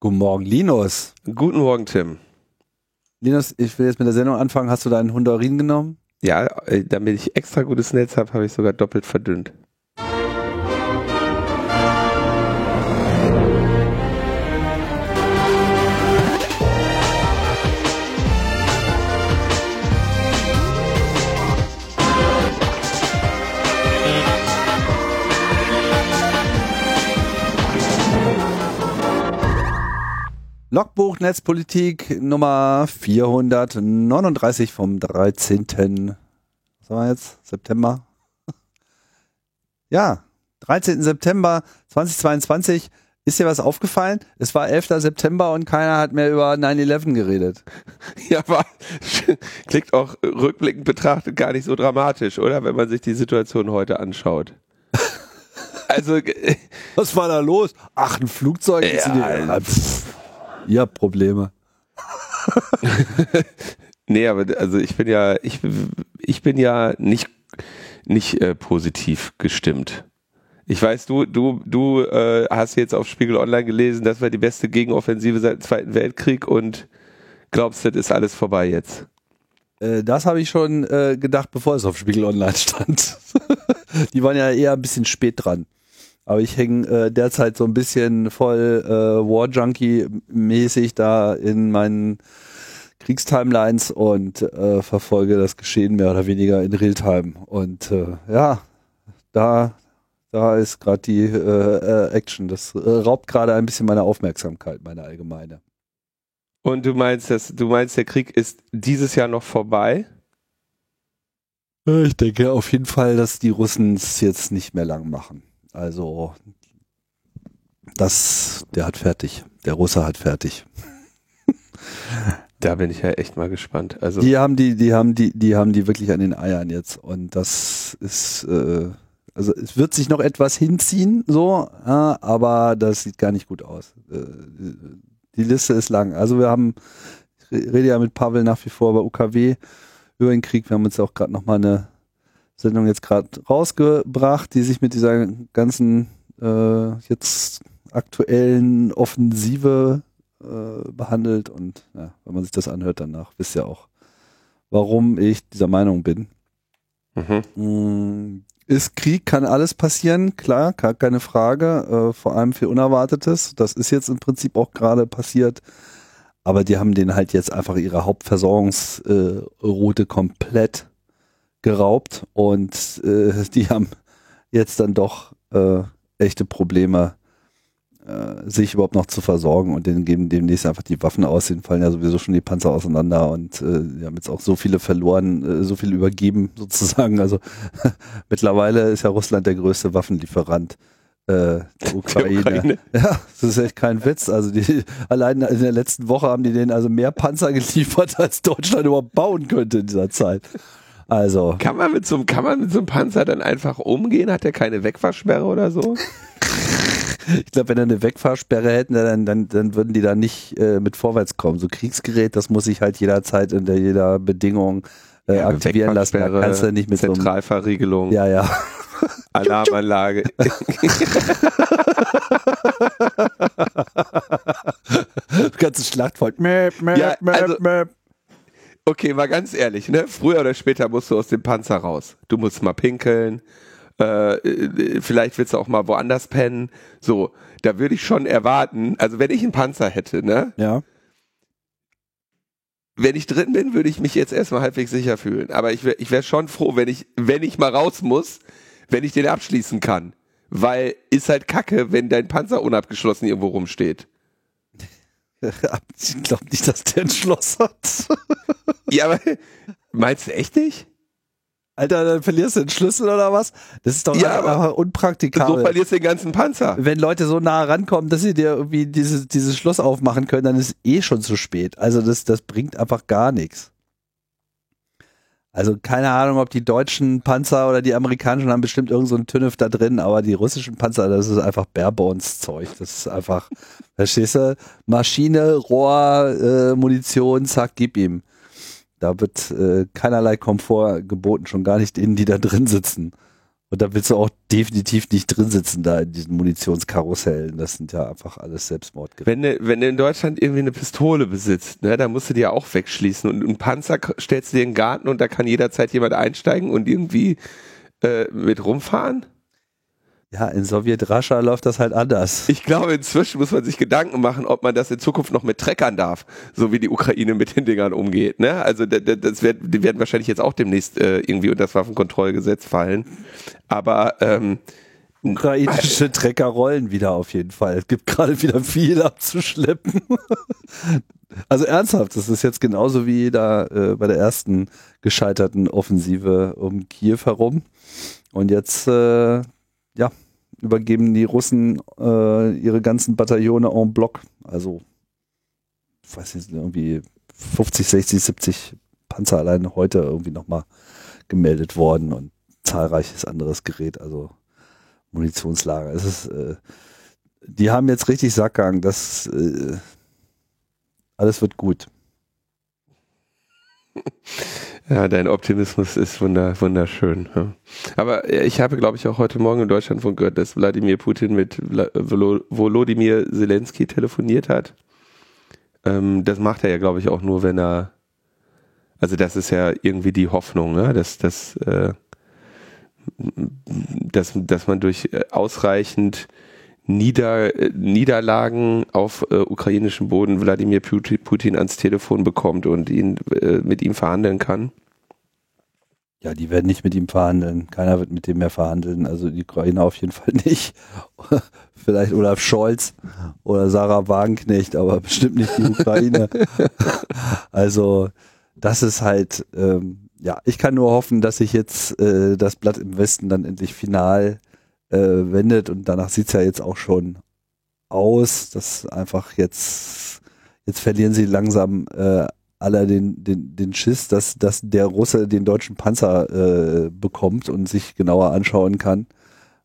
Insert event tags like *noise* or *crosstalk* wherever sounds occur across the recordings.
Guten Morgen, Linus. Guten Morgen, Tim. Linus, ich will jetzt mit der Sendung anfangen. Hast du deinen Hunderin genommen? Ja, äh, damit ich extra gutes Netz habe, habe ich sogar doppelt verdünnt. Logbuch Netzpolitik Nummer 439 vom 13. Was haben wir jetzt? September? *laughs* Ja, 13. September 2022. Ist dir was aufgefallen? Es war 11. September und keiner hat mehr über 9-11 geredet. *laughs* Ja, war, *laughs* klingt auch rückblickend betrachtet gar nicht so dramatisch, oder? Wenn man sich die Situation heute anschaut. Also, äh, was war da los? Ach, ein Flugzeug? Ja, Ihr habt Probleme. *laughs* nee, aber also ich bin ja, ich, ich bin ja nicht, nicht äh, positiv gestimmt. Ich weiß, du, du, du äh, hast jetzt auf Spiegel Online gelesen, das war die beste Gegenoffensive seit dem Zweiten Weltkrieg und glaubst, das ist alles vorbei jetzt. Äh, das habe ich schon äh, gedacht, bevor es auf Spiegel Online stand. *laughs* die waren ja eher ein bisschen spät dran. Aber ich hänge äh, derzeit so ein bisschen voll äh, War Junkie-mäßig da in meinen Kriegstimelines und äh, verfolge das Geschehen mehr oder weniger in Realtime. Und äh, ja, da, da ist gerade die äh, äh, Action. Das äh, raubt gerade ein bisschen meine Aufmerksamkeit, meine allgemeine. Und du meinst, dass, du meinst, der Krieg ist dieses Jahr noch vorbei? Ich denke auf jeden Fall, dass die Russen es jetzt nicht mehr lang machen. Also das, der hat fertig. Der Russe hat fertig. Da bin ich ja echt mal gespannt. Also die haben die, die haben die, die haben die wirklich an den Eiern jetzt und das ist, äh, also es wird sich noch etwas hinziehen, so, ja, aber das sieht gar nicht gut aus. Äh, die Liste ist lang. Also wir haben, ich rede ja mit Pavel nach wie vor bei UKW über den Krieg. Wir haben uns auch gerade noch mal eine Sendung jetzt gerade rausgebracht, die sich mit dieser ganzen äh, jetzt aktuellen Offensive äh, behandelt. Und ja, wenn man sich das anhört danach, wisst ihr auch, warum ich dieser Meinung bin. Mhm. Mm, ist Krieg, kann alles passieren, klar, gar keine Frage, äh, vor allem für Unerwartetes. Das ist jetzt im Prinzip auch gerade passiert. Aber die haben den halt jetzt einfach ihre Hauptversorgungsroute komplett geraubt und äh, *laughs* die haben jetzt dann doch äh, echte Probleme, äh, sich überhaupt noch zu versorgen und denen geben demnächst einfach die Waffen aus, denen fallen ja sowieso schon die Panzer auseinander und äh, die haben jetzt auch so viele verloren, äh, so viel übergeben *laughs* sozusagen. Also *laughs* mittlerweile ist ja Russland der größte Waffenlieferant äh, der Ukraine. Ukraine. Ja, das ist echt kein Witz. Also die allein in der letzten Woche haben die denen also mehr Panzer geliefert, als Deutschland überhaupt bauen könnte in dieser Zeit. Also. Kann man mit so einem, kann man mit so einem Panzer dann einfach umgehen? Hat der keine Wegfahrsperre oder so? *laughs* ich glaube, wenn er eine Wegfahrsperre hätten, dann, dann, dann würden die da nicht äh, mit vorwärts kommen. So Kriegsgerät, das muss ich halt jederzeit unter jeder Bedingung äh, ja, aktivieren lassen. Da kannst du nicht mit Zentralverriegelung. So ja, ja. *laughs* Alarmanlage. *laughs* Ganzes Schlachtvolk. Mäp, mäp, ja, also, mäp, okay, mal ganz ehrlich, ne? Früher oder später musst du aus dem Panzer raus. Du musst mal pinkeln, äh, äh, vielleicht willst du auch mal woanders pennen. So, da würde ich schon erwarten, also wenn ich einen Panzer hätte, ne? Ja. Wenn ich drin bin, würde ich mich jetzt erstmal halbwegs sicher fühlen. Aber ich wäre ich wär schon froh, wenn ich, wenn ich mal raus muss, wenn ich den abschließen kann. Weil ist halt kacke, wenn dein Panzer unabgeschlossen irgendwo rumsteht. *laughs* Ich glaube nicht, dass der ein Schloss hat. *laughs* ja, aber meinst du echt nicht? Alter, dann verlierst du den Schlüssel oder was? Das ist doch ja, aber unpraktikabel. So verlierst du den ganzen Panzer. Wenn Leute so nah rankommen, dass sie dir irgendwie dieses, dieses Schloss aufmachen können, dann ist eh schon zu spät. Also das, das bringt einfach gar nichts. Also keine Ahnung, ob die deutschen Panzer oder die amerikanischen haben bestimmt irgendeinen so TÜNIF da drin, aber die russischen Panzer, das ist einfach Barebones-Zeug. Das ist einfach, *laughs* verstehst du? Maschine, Rohr, äh, Munition, zack, gib ihm. Da wird äh, keinerlei Komfort geboten, schon gar nicht denen, die da drin sitzen. Und da willst du auch definitiv nicht drin sitzen, da in diesen Munitionskarussellen. Das sind ja einfach alles Selbstmordgeräte. Wenn du, wenn du in Deutschland irgendwie eine Pistole besitzt, ne, dann musst du die ja auch wegschließen. Und einen Panzer stellst du dir in den Garten und da kann jederzeit jemand einsteigen und irgendwie äh, mit rumfahren. Ja, in Sowjet-Rascha läuft das halt anders. Ich glaube, inzwischen muss man sich Gedanken machen, ob man das in Zukunft noch mit Treckern darf, so wie die Ukraine mit den Dingern umgeht. Ne? Also das wird, die werden wahrscheinlich jetzt auch demnächst äh, irgendwie unter das Waffenkontrollgesetz fallen. Aber ähm, ukrainische *laughs* Trecker rollen wieder auf jeden Fall. Es gibt gerade wieder viel abzuschleppen. *laughs* also ernsthaft, das ist jetzt genauso wie da äh, bei der ersten gescheiterten Offensive um Kiew herum. Und jetzt äh, ja, übergeben die Russen äh, ihre ganzen Bataillone en bloc. Also, ich weiß nicht, irgendwie 50, 60, 70 Panzer allein heute irgendwie nochmal gemeldet worden und zahlreiches anderes Gerät, also Munitionslager. Es ist, äh, die haben jetzt richtig Sackgang, das äh, alles wird gut. *laughs* Ja, dein Optimismus ist wunder, wunderschön. Ja. Aber ich habe, glaube ich, auch heute Morgen in Deutschland von gehört, dass Wladimir Putin mit Volodymyr Zelensky telefoniert hat. Ähm, das macht er ja, glaube ich, auch nur, wenn er, also das ist ja irgendwie die Hoffnung, ne? dass, dass, äh, dass, dass man durch äh, ausreichend Nieder, Niederlagen auf äh, ukrainischem Boden Wladimir Putin ans Telefon bekommt und ihn äh, mit ihm verhandeln kann? Ja, die werden nicht mit ihm verhandeln. Keiner wird mit dem mehr verhandeln. Also die Ukraine auf jeden Fall nicht. *laughs* Vielleicht Olaf Scholz oder Sarah Wagenknecht, aber *laughs* bestimmt nicht die Ukraine. *laughs* also das ist halt, ähm, ja, ich kann nur hoffen, dass sich jetzt äh, das Blatt im Westen dann endlich final äh, wendet und danach sieht's ja jetzt auch schon aus, dass einfach jetzt, jetzt verlieren sie langsam äh, alle den, den, den Schiss, dass, dass der Russe den deutschen Panzer äh, bekommt und sich genauer anschauen kann,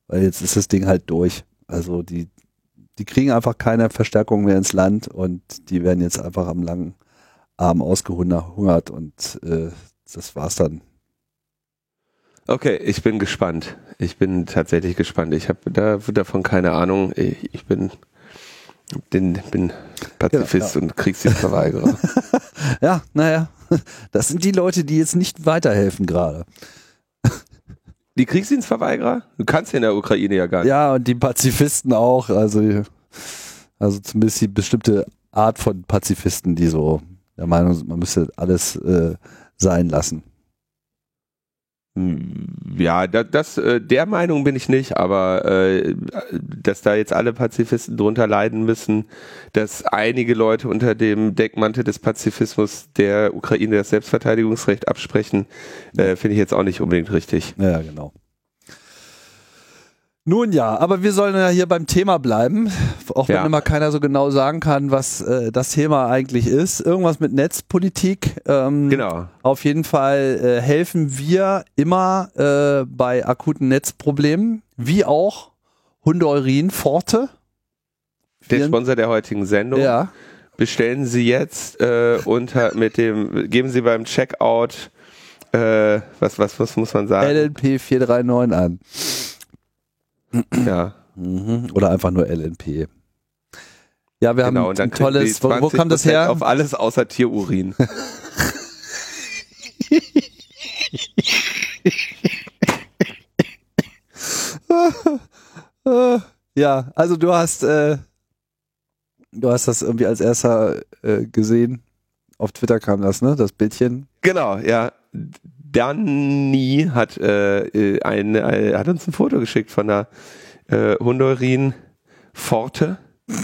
weil jetzt ist das Ding halt durch. Also die, die kriegen einfach keine Verstärkung mehr ins Land und die werden jetzt einfach am langen Arm ausgehungert und äh, das war's dann Okay, ich bin gespannt. Ich bin tatsächlich gespannt. Ich habe da, davon keine Ahnung. Ich, ich bin, den, bin Pazifist ja, ja. und Kriegsdienstverweigerer. *laughs* ja, naja, das sind die Leute, die jetzt nicht weiterhelfen gerade. Die Kriegsdienstverweigerer? Du kannst ja in der Ukraine ja gar nicht. Ja, und die Pazifisten auch. Also, also zumindest die bestimmte Art von Pazifisten, die so der Meinung sind, man müsste alles äh, sein lassen. Ja, das, das, äh, der Meinung bin ich nicht, aber äh, dass da jetzt alle Pazifisten drunter leiden müssen, dass einige Leute unter dem Deckmantel des Pazifismus der Ukraine das Selbstverteidigungsrecht absprechen, äh, finde ich jetzt auch nicht unbedingt richtig. Ja, genau. Nun ja, aber wir sollen ja hier beim Thema bleiben, auch wenn ja. immer keiner so genau sagen kann, was äh, das Thema eigentlich ist. Irgendwas mit Netzpolitik. Ähm, genau. Auf jeden Fall äh, helfen wir immer äh, bei akuten Netzproblemen, wie auch Hundeurin Forte. Der Sponsor der heutigen Sendung. Ja. Bestellen Sie jetzt äh, unter mit dem, geben Sie beim Checkout äh, was, was, was muss man sagen? LNP 439 an. Ja. Mhm. Oder einfach nur LNP. Ja, wir genau, haben ein tolles. Wo, wo kam das her? Auf alles außer Tierurin. *laughs* ja, also du hast äh, du hast das irgendwie als erster äh, gesehen. Auf Twitter kam das, ne? Das Bildchen. Genau, ja. Danny hat, äh, äh ein, äh, hat uns ein Foto geschickt von der äh, Hundorin Forte. *laughs*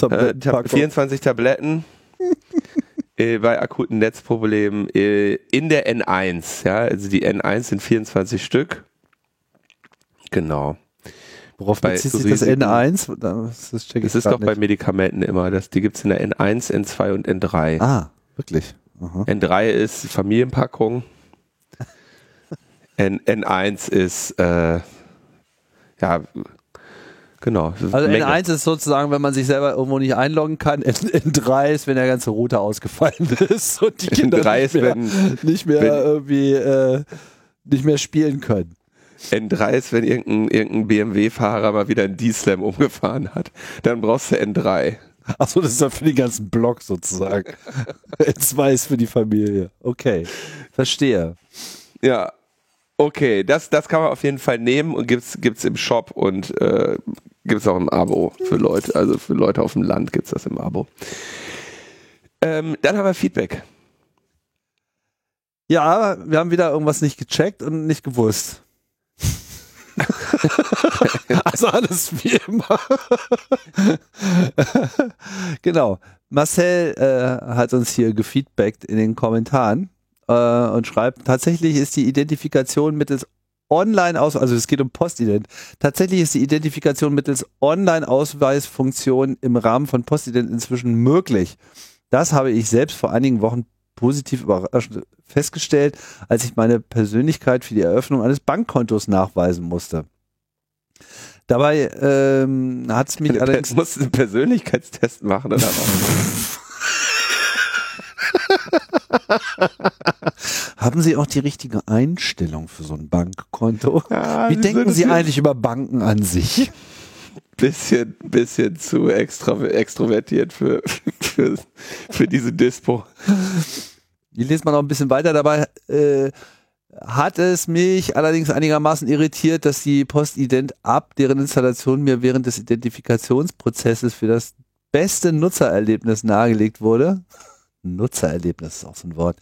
Äh, 24 Tabletten *laughs* äh, bei akuten Netzproblemen äh, in der N1. Ja, also die N1 sind 24 Stück. Genau. Worauf bei bezieht sich das N1? Das, das, das ist doch nicht. bei Medikamenten immer. Das, die gibt es in der N1, N2 und N3. Ah, wirklich? Aha. N3 ist Familienpackung. N, N1 ist, äh, ja, genau. Also Menge. N1 ist sozusagen, wenn man sich selber irgendwo nicht einloggen kann. N, N3 ist, wenn der ganze Router ausgefallen *laughs* ist und die Kinder N3 nicht mehr, wenn, nicht mehr wenn, irgendwie äh, nicht mehr spielen können. N3 ist, wenn irgendein, irgendein BMW-Fahrer mal wieder einen D-Slam umgefahren hat. Dann brauchst du N3. Achso, das ist dann für den ganzen Block sozusagen. *laughs* N2 ist für die Familie. Okay, verstehe. Ja, okay, das, das kann man auf jeden Fall nehmen und gibt's, gibt's im Shop und äh, gibt's auch im Abo für Leute, also für Leute auf dem Land gibt's das im Abo. Ähm, dann haben wir Feedback. Ja, wir haben wieder irgendwas nicht gecheckt und nicht gewusst. *laughs* also alles wie immer. genau. Marcel äh, hat uns hier gefeedbackt in den Kommentaren äh, und schreibt, tatsächlich ist die Identifikation mittels Online-Aus, also es geht um Postident. Tatsächlich ist die Identifikation mittels Online-Ausweisfunktion im Rahmen von Postident inzwischen möglich. Das habe ich selbst vor einigen Wochen positiv überraschend festgestellt, als ich meine Persönlichkeit für die Eröffnung eines Bankkontos nachweisen musste. Dabei ähm, hat es mich allerdings... Du musst einen Persönlichkeitstest machen oder *laughs* *laughs* Haben Sie auch die richtige Einstellung für so ein Bankkonto? Ja, Wie denken Sie eigentlich über Banken an sich? Bisschen, bisschen zu extra, extrovertiert für, für, für diese Dispo. Die lest man noch ein bisschen weiter. Dabei äh, hat es mich allerdings einigermaßen irritiert, dass die Postident ab deren Installation mir während des Identifikationsprozesses für das beste Nutzererlebnis nahegelegt wurde. Nutzererlebnis ist auch so ein Wort.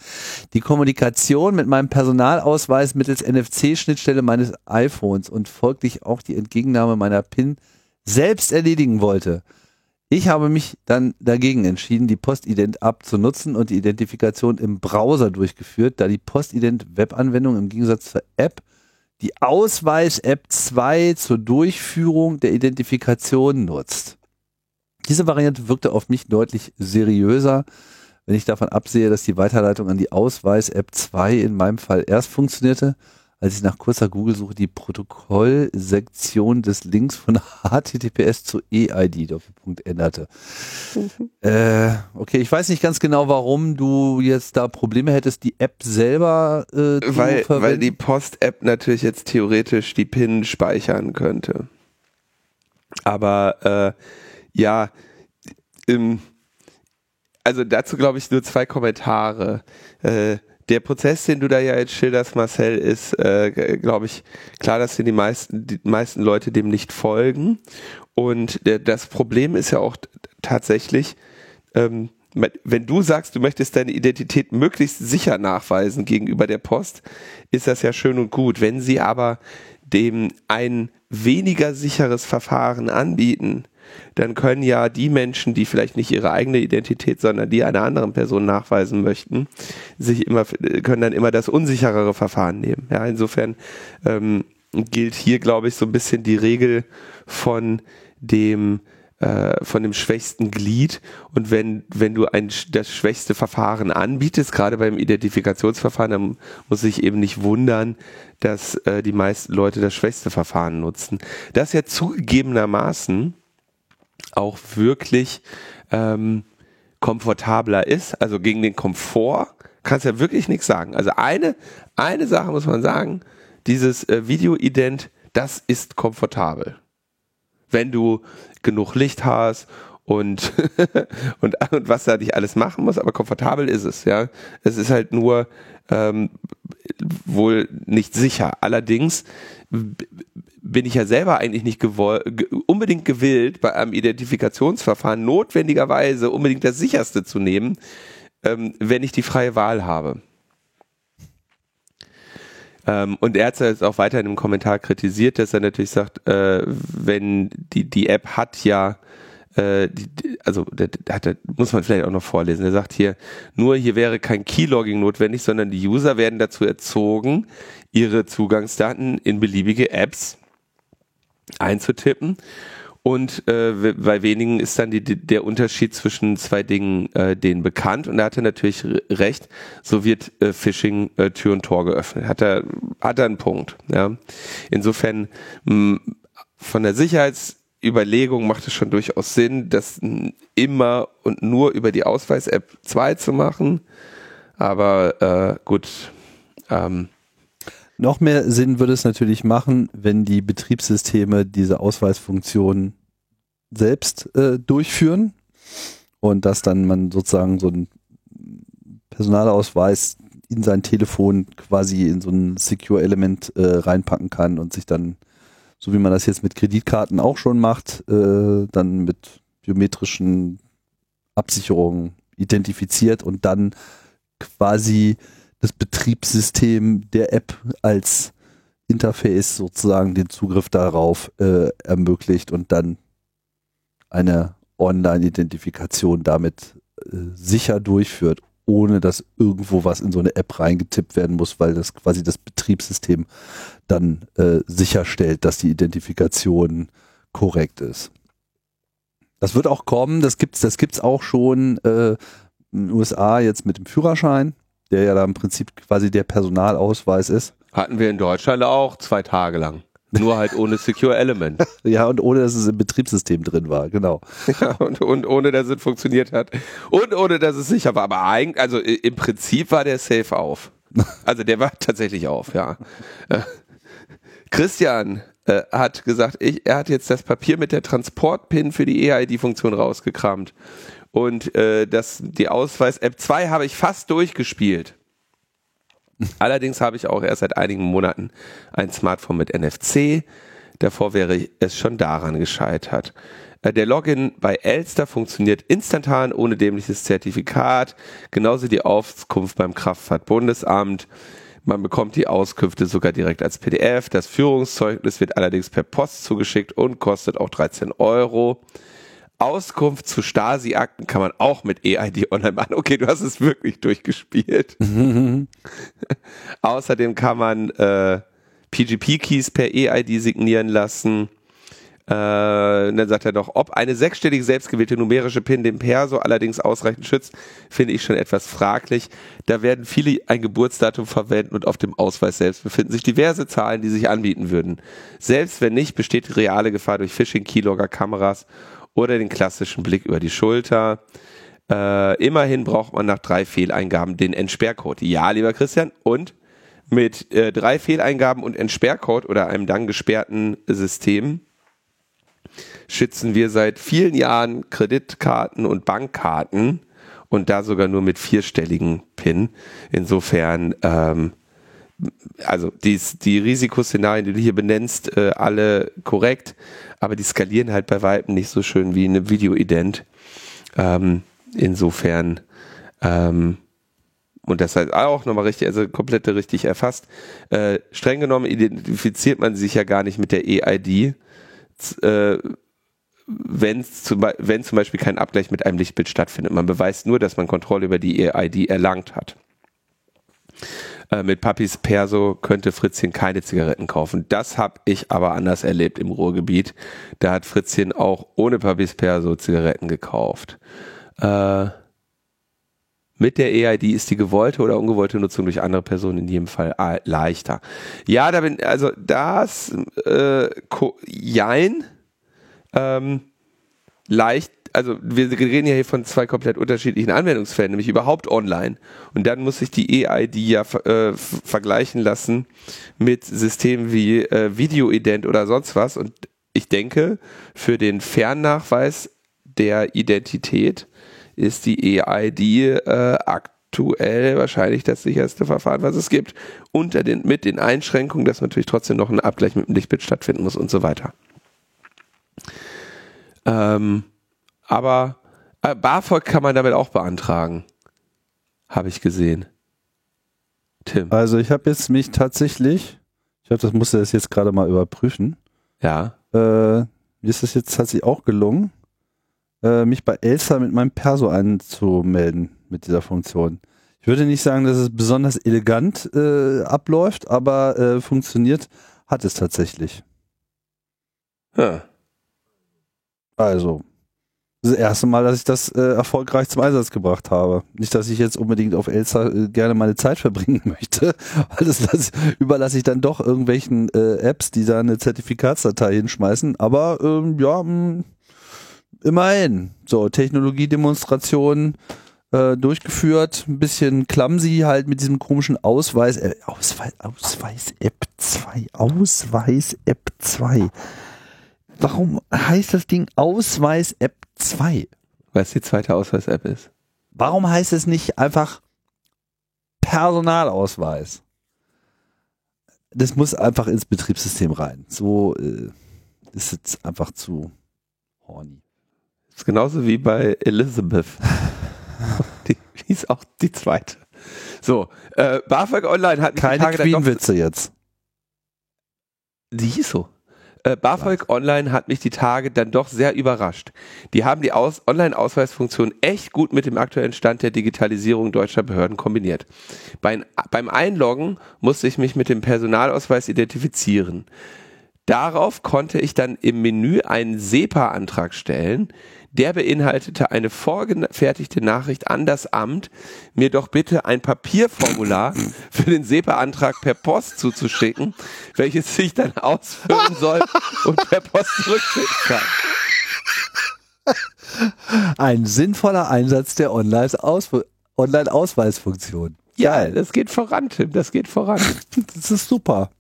Die Kommunikation mit meinem Personalausweis mittels NFC-Schnittstelle meines iPhones und folglich auch die Entgegennahme meiner PIN selbst erledigen wollte. Ich habe mich dann dagegen entschieden, die Postident App zu nutzen und die Identifikation im Browser durchgeführt, da die Postident Webanwendung im Gegensatz zur App die Ausweis-App 2 zur Durchführung der Identifikation nutzt. Diese Variante wirkte auf mich deutlich seriöser, wenn ich davon absehe, dass die Weiterleitung an die Ausweis-App 2 in meinem Fall erst funktionierte, als ich nach kurzer Google-Suche die Protokollsektion des Links von *laughs* HTTPS zu EID Doppelpunkt änderte. Mhm. Äh, okay, ich weiß nicht ganz genau, warum du jetzt da Probleme hättest, die App selber äh, zu weil, verwenden. Weil die Post-App natürlich jetzt theoretisch die PIN speichern könnte. Aber äh, ja, im, also dazu glaube ich nur zwei Kommentare. Äh, der Prozess, den du da ja jetzt schilderst, Marcel, ist, äh, glaube ich, klar, dass die meisten, die meisten Leute dem nicht folgen. Und der, das Problem ist ja auch tatsächlich, ähm, wenn du sagst, du möchtest deine Identität möglichst sicher nachweisen gegenüber der Post, ist das ja schön und gut. Wenn sie aber dem ein weniger sicheres Verfahren anbieten, dann können ja die Menschen, die vielleicht nicht ihre eigene Identität, sondern die einer anderen Person nachweisen möchten, sich immer können dann immer das unsicherere Verfahren nehmen. Ja, insofern ähm, gilt hier, glaube ich, so ein bisschen die Regel von dem äh, von dem schwächsten Glied und wenn wenn du ein das schwächste Verfahren anbietest, gerade beim Identifikationsverfahren, dann muss ich eben nicht wundern, dass äh, die meisten Leute das schwächste Verfahren nutzen. Das ja zugegebenermaßen auch wirklich ähm, komfortabler ist. Also gegen den Komfort kannst ja wirklich nichts sagen. Also eine, eine Sache muss man sagen, dieses äh, Video-Ident, das ist komfortabel. Wenn du genug Licht hast und, *laughs* und, und was da nicht alles machen muss, aber komfortabel ist es, ja. Es ist halt nur ähm, wohl nicht sicher. Allerdings bin ich ja selber eigentlich nicht unbedingt gewillt, bei einem Identifikationsverfahren notwendigerweise unbedingt das sicherste zu nehmen, ähm, wenn ich die freie Wahl habe. Ähm, und er hat es auch weiter in einem Kommentar kritisiert, dass er natürlich sagt, äh, wenn die, die App hat ja äh, also der, muss man vielleicht auch noch vorlesen. Er sagt hier, nur hier wäre kein Keylogging notwendig, sondern die User werden dazu erzogen, ihre Zugangsdaten in beliebige Apps einzutippen. Und äh, bei wenigen ist dann die, der Unterschied zwischen zwei Dingen äh, denen bekannt. Und er hatte natürlich recht, so wird äh, Phishing äh, Tür und Tor geöffnet. Hat er, hat er einen Punkt. Ja. Insofern mh, von der Sicherheitsüberlegung macht es schon durchaus Sinn, das immer und nur über die Ausweis-App 2 zu machen. Aber äh, gut, ähm, Noch mehr Sinn würde es natürlich machen, wenn die Betriebssysteme diese Ausweisfunktion selbst äh, durchführen und dass dann man sozusagen so einen Personalausweis in sein Telefon quasi in so ein Secure-Element äh, reinpacken kann und sich dann, so wie man das jetzt mit Kreditkarten auch schon macht, äh, dann mit biometrischen Absicherungen identifiziert und dann quasi das Betriebssystem der App als Interface sozusagen den Zugriff darauf äh, ermöglicht und dann eine Online-Identifikation damit äh, sicher durchführt, ohne dass irgendwo was in so eine App reingetippt werden muss, weil das quasi das Betriebssystem dann äh, sicherstellt, dass die Identifikation korrekt ist. Das wird auch kommen, das gibt's, das gibt's auch schon äh, in den USA jetzt mit dem Führerschein, der ja da im Prinzip quasi der Personalausweis ist. Hatten wir in Deutschland auch zwei Tage lang. Nur halt ohne Secure Element. *laughs* ja, und ohne, dass es im Betriebssystem drin war, genau. Ja, und, und ohne, dass es funktioniert hat. Und ohne, dass es sicher war. Aber eigentlich, also im Prinzip war der safe auf. Also der war tatsächlich auf, ja. Äh, Christian äh, hat gesagt, ich, er hat jetzt das Papier mit der Transportpin für die EID-Funktion rausgekramt. Und äh, das, die Ausweis-App 2 habe ich fast durchgespielt. Allerdings habe ich auch erst seit einigen Monaten ein Smartphone mit NFC. Davor wäre es schon daran gescheitert. Äh, der Login bei Elster funktioniert instantan ohne dämliches Zertifikat. Genauso die Auskunft beim Kraftfahrtbundesamt. Man bekommt die Auskünfte sogar direkt als PDF. Das Führungszeugnis wird allerdings per Post zugeschickt und kostet auch 13 Euro. Auskunft zu Stasi-Akten kann man auch mit EID online machen. Okay, du hast es wirklich durchgespielt. *laughs* Außerdem kann man äh, PGP-Keys per EID signieren lassen. Äh, dann sagt er doch, ob eine sechsstellige selbstgewählte numerische PIN den Perso allerdings ausreichend schützt, finde ich schon etwas fraglich. Da werden viele ein Geburtsdatum verwenden und auf dem Ausweis selbst befinden sich diverse Zahlen, die sich anbieten würden. Selbst wenn nicht, besteht die reale Gefahr durch Phishing, Keylogger, Kameras oder den klassischen Blick über die Schulter. Äh, immerhin braucht man nach drei Fehleingaben den Entsperrcode. Ja, lieber Christian, und mit äh, drei Fehleingaben und Entsperrcode oder einem dann gesperrten System schützen wir seit vielen Jahren Kreditkarten und Bankkarten und da sogar nur mit vierstelligen PIN. Insofern, ähm, also die, die Risikoszenarien, die du hier benennst, äh, alle korrekt aber die skalieren halt bei Weitem nicht so schön wie eine Videoident. Ähm, insofern, ähm, und das heißt auch nochmal richtig, also komplett richtig erfasst. Äh, streng genommen identifiziert man sich ja gar nicht mit der EID, äh, wenn zum, wenn zum Beispiel kein Abgleich mit einem Lichtbild stattfindet. Man beweist nur, dass man Kontrolle über die EID erlangt hat. Äh, mit Papis Perso könnte Fritzchen keine Zigaretten kaufen. Das habe ich aber anders erlebt im Ruhrgebiet. Da hat Fritzchen auch ohne Papis Perso Zigaretten gekauft. Äh, mit der EID ist die gewollte oder ungewollte Nutzung durch andere Personen in jedem Fall äh, leichter. Ja, da bin also das äh, jein ähm, leicht also wir reden ja hier von zwei komplett unterschiedlichen Anwendungsfällen, nämlich überhaupt online. Und dann muss ich die EID ja äh, vergleichen lassen mit Systemen wie äh, Videoident oder sonst was. Und ich denke, für den Fernnachweis der Identität ist die EID äh, aktuell wahrscheinlich das sicherste Verfahren, was es gibt. Unter den, mit den Einschränkungen, dass natürlich trotzdem noch ein Abgleich mit dem Lichtbild stattfinden muss und so weiter. Ähm, aber äh, BAföG kann man damit auch beantragen. Habe ich gesehen. Tim. Also ich habe jetzt mich tatsächlich, ich glaube, das musste das jetzt gerade mal überprüfen. Ja. Äh, mir ist es jetzt tatsächlich auch gelungen, äh, mich bei Elsa mit meinem Perso anzumelden mit dieser Funktion. Ich würde nicht sagen, dass es besonders elegant äh, abläuft, aber äh, funktioniert hat es tatsächlich. Ja. Also, das erste Mal, dass ich das äh, erfolgreich zum Einsatz gebracht habe. Nicht, dass ich jetzt unbedingt auf Elsa äh, gerne meine Zeit verbringen *laughs* möchte, weil das, das überlasse ich dann doch irgendwelchen äh, Apps, die da eine Zertifikatsdatei hinschmeißen. Aber ähm, ja, mh, immerhin. So, Technologiedemonstration äh, durchgeführt. Ein bisschen clumsy halt mit diesem komischen Ausweis. Äh, Ausweis, Ausweis App 2. Ausweis App 2. Warum heißt das Ding Ausweis App 2? Weil es die zweite Ausweis-App ist. Warum heißt es nicht einfach Personalausweis? Das muss einfach ins Betriebssystem rein. So äh, ist jetzt einfach zu horny. Das ist genauso wie bei Elizabeth. *laughs* die, die ist auch die zweite. So, äh, BAföG Online hat Keine Queen-Witze jetzt. Die hieß so. Äh, BAföG Online hat mich die Tage dann doch sehr überrascht. Die haben die Aus Online-Ausweisfunktion echt gut mit dem aktuellen Stand der Digitalisierung deutscher Behörden kombiniert. Beim, beim Einloggen musste ich mich mit dem Personalausweis identifizieren. Darauf konnte ich dann im Menü einen SEPA-Antrag stellen. Der beinhaltete eine vorgefertigte Nachricht an das Amt, mir doch bitte ein Papierformular für den SEPA-Antrag per Post zuzuschicken, welches ich dann ausfüllen soll und per Post zurückschicken kann. Ein sinnvoller Einsatz der Online-Auswe- Online-Ausweisfunktion. Ja, das geht voran, Tim, das geht voran. Das ist super.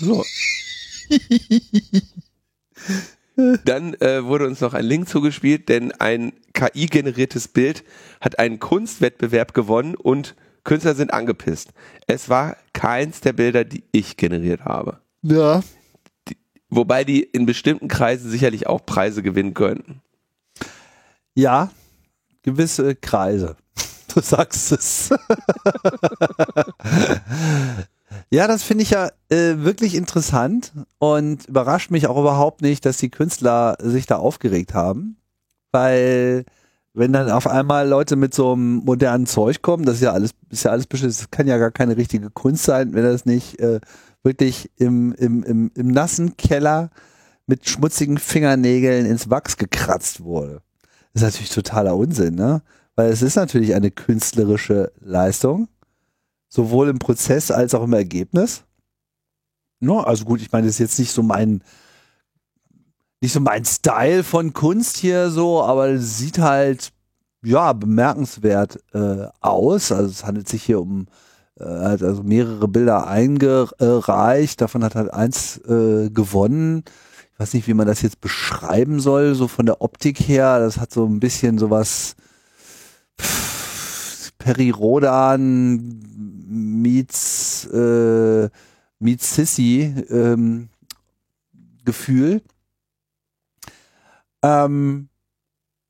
So. *laughs* *laughs* Dann äh, wurde uns noch ein Link zugespielt, denn ein KI-generiertes Bild hat einen Kunstwettbewerb gewonnen und Künstler sind angepisst. Es war keins der Bilder, die ich generiert habe. Ja. Wobei die in bestimmten Kreisen sicherlich auch Preise gewinnen könnten. Ja, gewisse Kreise. *laughs* Du sagst es. *laughs* ja, das finde ich ja äh, wirklich interessant und überrascht mich auch überhaupt nicht, dass die Künstler sich da aufgeregt haben, weil wenn dann auf einmal Leute mit so einem modernen Zeug kommen, das ist ja alles, ist ja alles bestimmt, das kann ja gar keine richtige Kunst sein, wenn das nicht äh, wirklich im, im, im, im nassen Keller mit schmutzigen Fingernägeln ins Wachs gekratzt wurde. Das ist natürlich totaler Unsinn, ne? Weil es ist natürlich eine künstlerische Leistung, sowohl im Prozess als auch im Ergebnis. No, also gut, ich meine, das ist jetzt nicht so mein, nicht so mein Style von Kunst hier so, aber es sieht halt, ja, bemerkenswert äh, aus. Also es handelt sich hier um äh, also mehrere Bilder eingereicht, davon hat halt eins äh, gewonnen. Ich weiß nicht, wie man das jetzt beschreiben soll, so von der Optik her. Das hat so ein bisschen sowas Peri Rodan meets, äh, meets Sissy ähm, Gefühl. Ähm,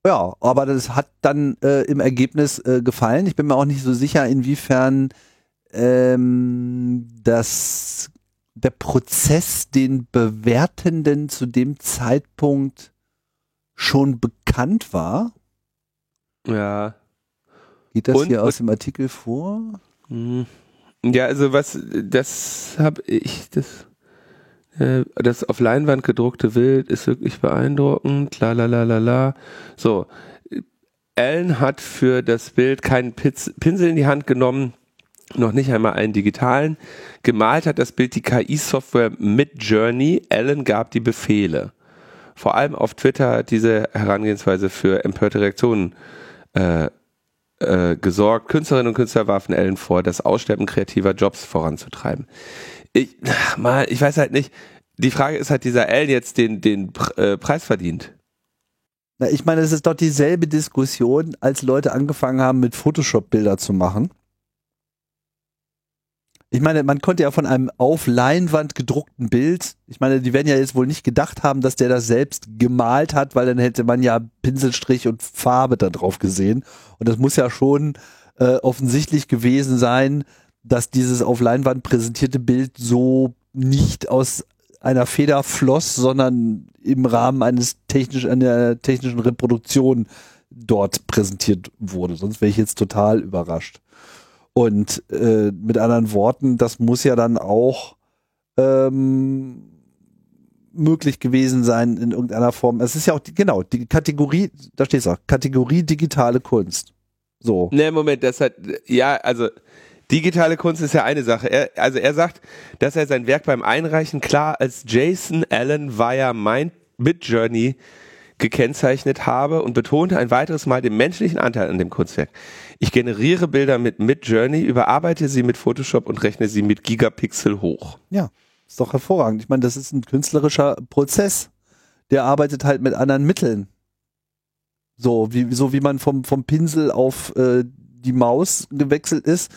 ja, aber das hat dann äh, im Ergebnis äh, gefallen. Ich bin mir auch nicht so sicher, inwiefern ähm, das der Prozess den Bewertenden zu dem Zeitpunkt schon bekannt war. Ja. Geht das Und- hier aus dem Artikel vor? Ja, also was, das habe ich, das, äh, das auf Leinwand gedruckte Bild ist wirklich beeindruckend, la la la la la. So, Allen hat für das Bild keinen Piz Pinsel in die Hand genommen, noch nicht einmal einen digitalen. Gemalt hat das Bild die KI-Software Midjourney. Allen gab die Befehle. Vor allem auf Twitter hat diese Herangehensweise für empörte Reaktionen äh, äh, gesorgt. Künstlerinnen und Künstler warfen Allen vor, das Aussterben kreativer Jobs voranzutreiben. Ich, mal, ich weiß halt nicht. Die Frage ist, hat dieser Allen jetzt den, den äh, Preis verdient? Na, ich meine, es ist doch dieselbe Diskussion, als Leute angefangen haben, mit Photoshop-Bilder zu machen. Ich meine, man konnte ja von einem auf Leinwand gedruckten Bild, ich meine, die werden ja jetzt wohl nicht gedacht haben, dass der das selbst gemalt hat, weil dann hätte man ja Pinselstrich und Farbe da drauf gesehen. Und das muss ja schon äh, offensichtlich gewesen sein, dass dieses auf Leinwand präsentierte Bild so nicht aus einer Feder floss, sondern im Rahmen eines technisch, einer technischen Reproduktion dort präsentiert wurde. Sonst wäre ich jetzt total überrascht. Und äh, mit anderen Worten, das muss ja dann auch ähm, möglich gewesen sein in irgendeiner Form. Es ist ja auch die, genau die Kategorie, da steht es auch, Kategorie digitale Kunst. So. Ne, Moment, das hat, ja, also digitale Kunst ist ja eine Sache. Er, also er sagt, dass er sein Werk beim Einreichen klar als Jason Allen via Mind Midjourney gekennzeichnet habe und betonte ein weiteres Mal den menschlichen Anteil an dem Kunstwerk. Ich generiere Bilder mit Midjourney, überarbeite sie mit Photoshop und rechne sie mit Gigapixel hoch. Ja, ist doch hervorragend. Ich meine, das ist ein künstlerischer Prozess. Der arbeitet halt mit anderen Mitteln. So wie, so wie man vom, vom Pinsel auf äh, die Maus gewechselt ist,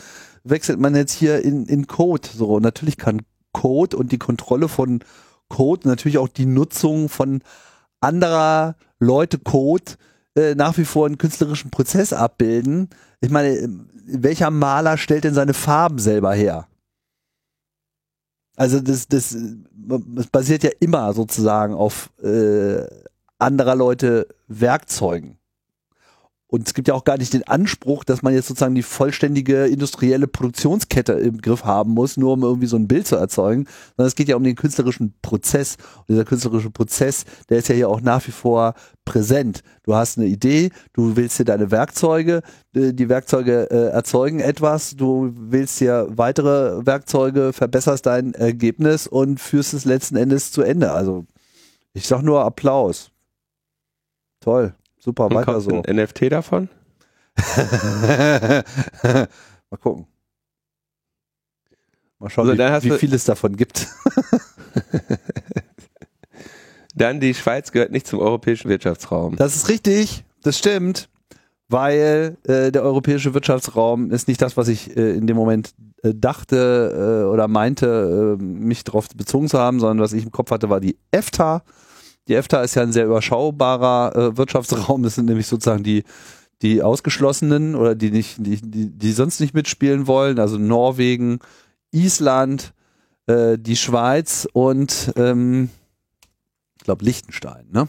wechselt man jetzt hier in, in Code. So, natürlich kann Code und die Kontrolle von Code, natürlich auch die Nutzung von anderer Leute Code äh, nach wie vor einen künstlerischen Prozess abbilden. Ich meine, welcher Maler stellt denn seine Farben selber her? Also das, das, das basiert ja immer sozusagen auf äh, anderer Leute Werkzeugen. Und es gibt ja auch gar nicht den Anspruch, dass man jetzt sozusagen die vollständige industrielle Produktionskette im Griff haben muss, nur um irgendwie so ein Bild zu erzeugen, sondern es geht ja um den künstlerischen Prozess. Und dieser künstlerische Prozess, der ist ja hier auch nach wie vor präsent. Du hast eine Idee, du willst dir deine Werkzeuge, äh, die Werkzeuge äh, erzeugen etwas, du willst dir weitere Werkzeuge, verbesserst dein Ergebnis und führst es letzten Endes zu Ende. Also ich sag nur Applaus. Toll. Super, Und weiter so. ein NFT davon? *laughs* Mal gucken. Mal schauen, So, dann wie, wie viel es davon gibt. *laughs* Dann die Schweiz gehört nicht zum europäischen Wirtschaftsraum. Das ist richtig, das stimmt, weil äh, der europäische Wirtschaftsraum ist nicht das, was ich äh, in dem Moment äh, dachte äh, oder meinte, äh, mich darauf bezogen zu haben, sondern was ich im Kopf hatte, war die EFTA. Die EFTA ist ja ein sehr überschaubarer äh, Wirtschaftsraum. Das sind nämlich sozusagen die die Ausgeschlossenen oder die nicht, die, die, die sonst nicht mitspielen wollen, also Norwegen, Island, äh, die Schweiz und ähm, ich glaube Liechtenstein, ne?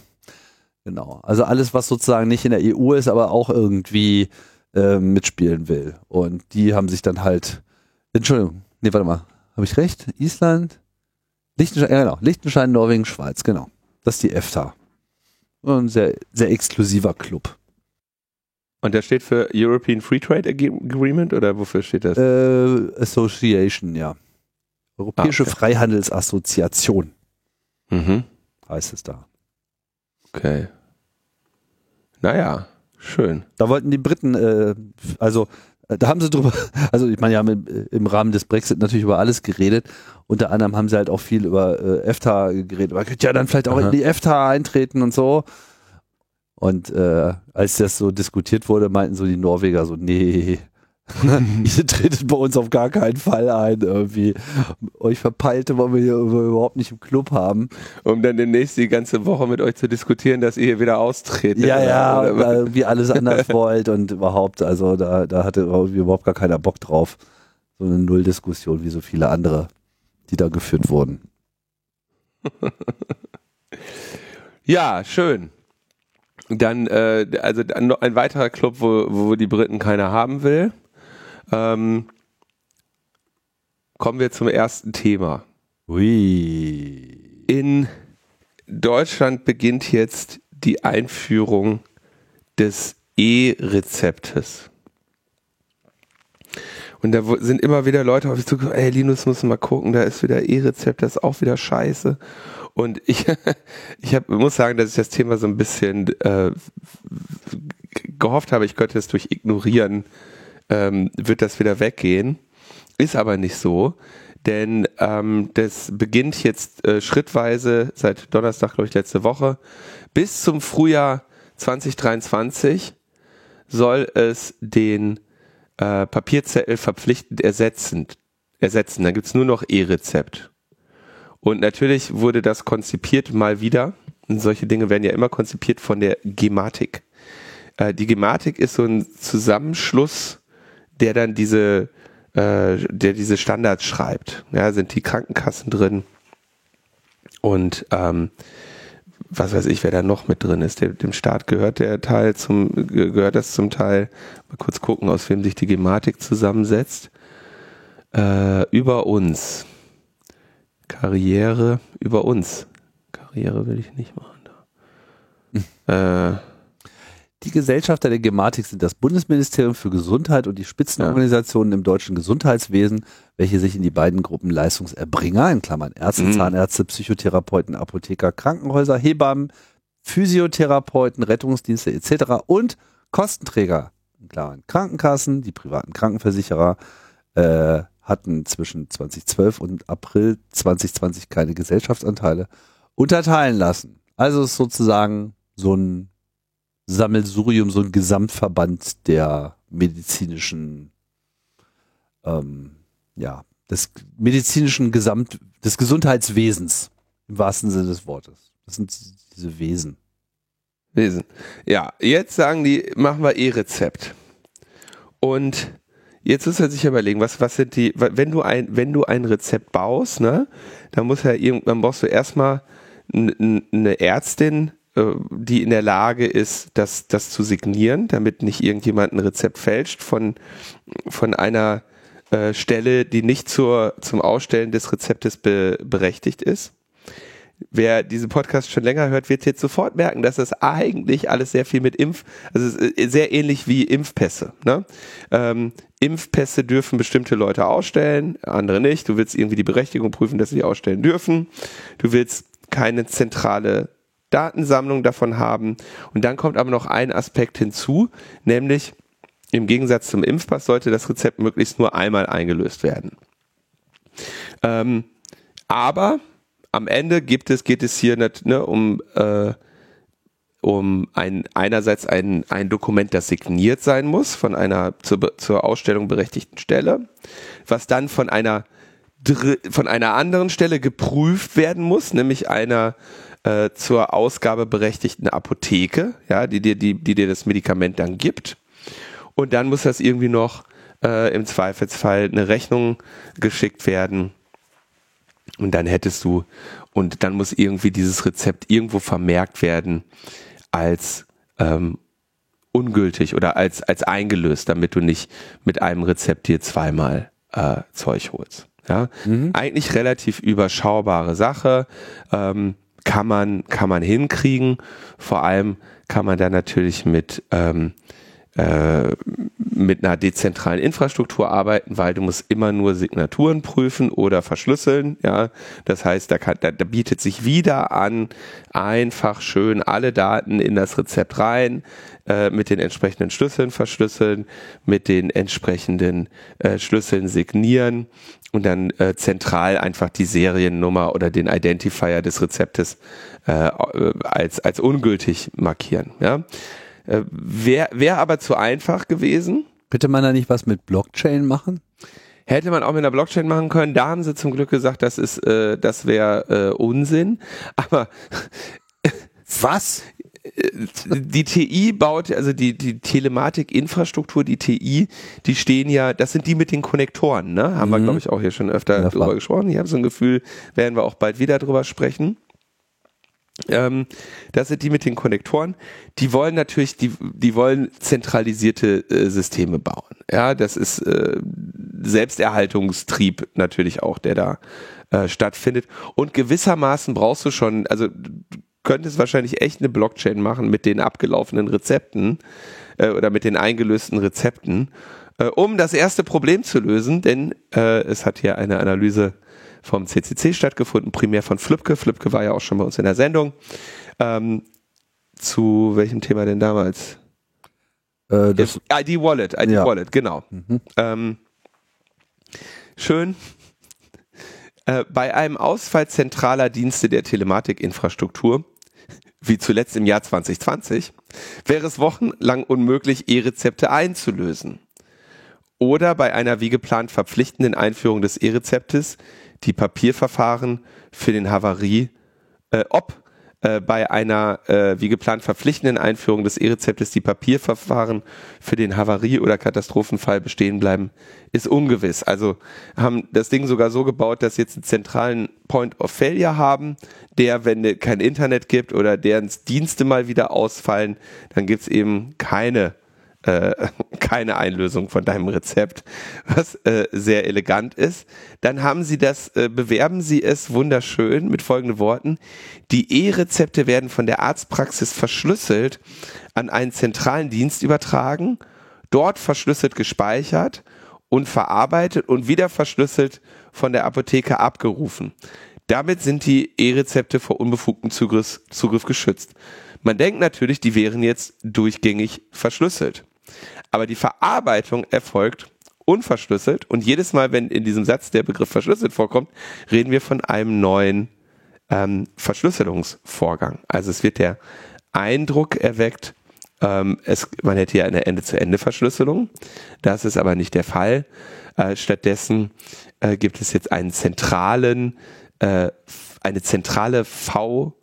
Genau. Also alles, was sozusagen nicht in der EU ist, aber auch irgendwie äh, mitspielen will. Und die haben sich dann halt, Entschuldigung, nee, warte mal, habe ich recht? Island, Liechtenstein, ja genau, Liechtenstein, Norwegen, Schweiz, genau. Das ist die EFTA. Ein sehr, sehr exklusiver Club. Und der steht für European Free Trade Ag- Agreement oder wofür steht das? Äh, Association, ja. Europäische Ah, okay. Freihandelsassoziation Mhm. heißt es da. Okay. Naja, schön. Da wollten die Briten, äh, also äh, da haben sie drüber, *laughs* also ich meine, haben im, äh, im Rahmen des Brexit natürlich über alles geredet. Unter anderem haben sie halt auch viel über äh, EFTA geredet. Man könnte ja dann vielleicht auch Aha. in die EFTA eintreten und so. Und äh, als das so diskutiert wurde, meinten so die Norweger so, nee, *laughs* ihr tretet bei uns auf gar keinen Fall ein irgendwie. Euch Verpeilte wollen wir hier überhaupt nicht im Club haben. Um dann demnächst die ganze Woche mit euch zu diskutieren, dass ihr hier wieder austretet. Ja, oder- ja, oder- weil wie alles anders wollt und überhaupt, also da, da hatte überhaupt gar keiner Bock drauf. So eine Nulldiskussion wie so viele andere, die da geführt wurden. *laughs* Ja, schön. Dann, äh, also ein weiterer Club, wo, wo die Briten keiner haben will. Ähm, kommen wir zum ersten Thema. Ui. In Deutschland beginnt jetzt die Einführung des E-Rezeptes. Und da sind immer wieder Leute auf mich zugekommen, ey Linus, musst du mal gucken, da ist wieder E-Rezept, das ist auch wieder scheiße. Und ich, *laughs* ich hab, muss sagen, dass ich das Thema so ein bisschen äh, gehofft habe, ich könnte es durch Ignorieren, ähm, wird das wieder weggehen. Ist aber nicht so, denn ähm, das beginnt jetzt äh, schrittweise seit Donnerstag, glaube ich, letzte Woche. Bis zum Frühjahr 2023 soll es den äh, Papierzettel verpflichtend ersetzen. ersetzen. Dann gibt's nur noch E-Rezept. Und natürlich wurde das konzipiert mal wieder. Und solche Dinge werden ja immer konzipiert von der Gematik. Äh, die Gematik ist so ein Zusammenschluss, der dann diese, äh, der diese Standards schreibt. Ja, sind die Krankenkassen drin und ähm, was weiß ich, wer da noch mit drin ist. Dem Staat gehört der Teil zum, ge- gehört das zum Teil. Mal kurz gucken, aus wem sich die Gematik zusammensetzt. Äh, über uns. Karriere über uns. Karriere will ich nicht machen. Da. Äh, Die Gesellschafter der Gematik sind das Bundesministerium für Gesundheit und die Spitzenorganisationen im deutschen Gesundheitswesen, welche sich in die beiden Gruppen Leistungserbringer, in Klammern Ärzte, Mhm. Zahnärzte, Psychotherapeuten, Apotheker, Krankenhäuser, Hebammen, Physiotherapeuten, Rettungsdienste etc. und Kostenträger, klar, Krankenkassen, die privaten Krankenversicherer, äh, hatten zwischen 2012 und April 2020 keine Gesellschaftsanteile, unterteilen lassen. Also ist sozusagen so ein Sammelsurium, so ein Gesamtverband der medizinischen, ähm, ja, des medizinischen Gesamt, des Gesundheitswesens im wahrsten Sinne des Wortes. Das sind diese Wesen. Wesen. Ja, jetzt sagen die, machen wir E-Rezept. Und jetzt muss man sich überlegen, was, was sind die, wenn du ein, wenn du ein Rezept baust, ne, dann muss ja irgendwann brauchst du erstmal eine Ärztin, die in der Lage ist, das, das zu signieren, damit nicht irgendjemand ein Rezept fälscht von, von einer äh, Stelle, die nicht zur, zum Ausstellen des Rezeptes be, berechtigt ist. Wer diesen Podcast schon länger hört, wird jetzt sofort merken, dass das eigentlich alles sehr viel mit Impf, also sehr ähnlich wie Impfpässe. Ne? Ähm, Impfpässe dürfen bestimmte Leute ausstellen, andere nicht. Du willst irgendwie die Berechtigung prüfen, dass sie ausstellen dürfen. Du willst keine zentrale Datensammlung davon haben. Und dann kommt aber noch ein Aspekt hinzu, nämlich im Gegensatz zum Impfpass sollte das Rezept möglichst nur einmal eingelöst werden. Ähm, aber am Ende gibt es, geht es hier nicht, ne, um, äh, um ein, einerseits ein, ein Dokument, das signiert sein muss von einer zur, zur Ausstellung berechtigten Stelle, was dann von einer von einer anderen Stelle geprüft werden muss, nämlich einer äh, zur Ausgabe berechtigten Apotheke, ja, die dir, die, die dir das Medikament dann gibt. Und dann muss das irgendwie noch äh, im Zweifelsfall eine Rechnung geschickt werden. Und dann hättest du, und dann muss irgendwie dieses Rezept irgendwo vermerkt werden als ähm, ungültig oder als, als eingelöst, damit du nicht mit einem Rezept dir zweimal äh, Zeug holst. Ja, mhm. eigentlich relativ überschaubare Sache. Ähm, kann man, kann man hinkriegen. Vor allem kann man da natürlich mit, ähm, äh, mit einer dezentralen Infrastruktur arbeiten, weil du musst immer nur Signaturen prüfen oder verschlüsseln. Ja, das heißt, da, kann, da, da bietet sich wieder an, einfach schön alle Daten in das Rezept rein, äh, mit den entsprechenden Schlüsseln verschlüsseln, mit den entsprechenden äh, Schlüsseln signieren und dann äh, zentral einfach die Seriennummer oder den Identifier des Rezeptes äh, als, als ungültig markieren. Ja? Äh, Wäre wär aber zu einfach gewesen. Bitte man da nicht was mit Blockchain machen? Hätte man auch mit einer Blockchain machen können. Da haben sie zum Glück gesagt, das ist, äh, das wäre äh, Unsinn. *laughs* Aber was? die TI baut, also die, die Telematik-Infrastruktur, die TI, die stehen ja, das sind die mit den Konnektoren, ne? Haben mhm. wir, glaube ich, auch hier schon öfter ja, drüber gesprochen. Ich habe so ein Gefühl, werden wir auch bald wieder drüber sprechen. Ähm, das sind die mit den Konnektoren. Die wollen natürlich, die, die wollen zentralisierte äh, Systeme bauen. Ja, das ist äh, Selbsterhaltungstrieb natürlich auch, der da äh, stattfindet. Und gewissermaßen brauchst du schon, also könntest wahrscheinlich echt eine Blockchain machen mit den abgelaufenen Rezepten äh, oder mit den eingelösten Rezepten, äh, um das erste Problem zu lösen, denn äh, es hat hier eine Analyse vom CCC stattgefunden, primär von Flipke. Flipke war ja auch schon bei uns in der Sendung. Ähm, zu welchem Thema denn damals? Äh, das ID Wallet, ID ja. Wallet, genau. Mhm. Ähm, schön. Äh, bei einem Ausfall zentraler Dienste der Telematikinfrastruktur wie zuletzt im Jahr 2020, wäre es wochenlang unmöglich, E-Rezepte einzulösen. Oder bei einer wie geplant verpflichtenden Einführung des E-Rezeptes die Papierverfahren für den Havarie, äh, ob äh, bei einer äh, wie geplant verpflichtenden Einführung des E-Rezeptes die Papierverfahren für den Havarie- oder Katastrophenfall bestehen bleiben, ist ungewiss. Also haben das Ding sogar so gebaut, dass jetzt einen zentralen Point of Failure haben, der, wenn kein Internet gibt oder deren Dienste mal wieder ausfallen, dann gibt's eben keine äh, *laughs* keine Einlösung von deinem Rezept, was äh, sehr elegant ist. Dann haben sie das, äh, bewerben sie es wunderschön mit folgenden Worten. Die E-Rezepte werden von der Arztpraxis verschlüsselt an einen zentralen Dienst übertragen, dort verschlüsselt gespeichert und verarbeitet und wieder verschlüsselt von der Apotheke abgerufen. Damit sind die E-Rezepte vor unbefugtem Zugriff, Zugriff geschützt. Man denkt natürlich, die wären jetzt durchgängig verschlüsselt. Aber die Verarbeitung erfolgt unverschlüsselt und jedes Mal, wenn in diesem Satz der Begriff verschlüsselt vorkommt, reden wir von einem neuen ähm, Verschlüsselungsvorgang. Also es wird der Eindruck erweckt, ähm, es, man hätte ja eine Ende-zu-Ende-Verschlüsselung. Das ist aber nicht der Fall. Äh, stattdessen äh, gibt es jetzt einen zentralen, äh, eine zentrale VAU,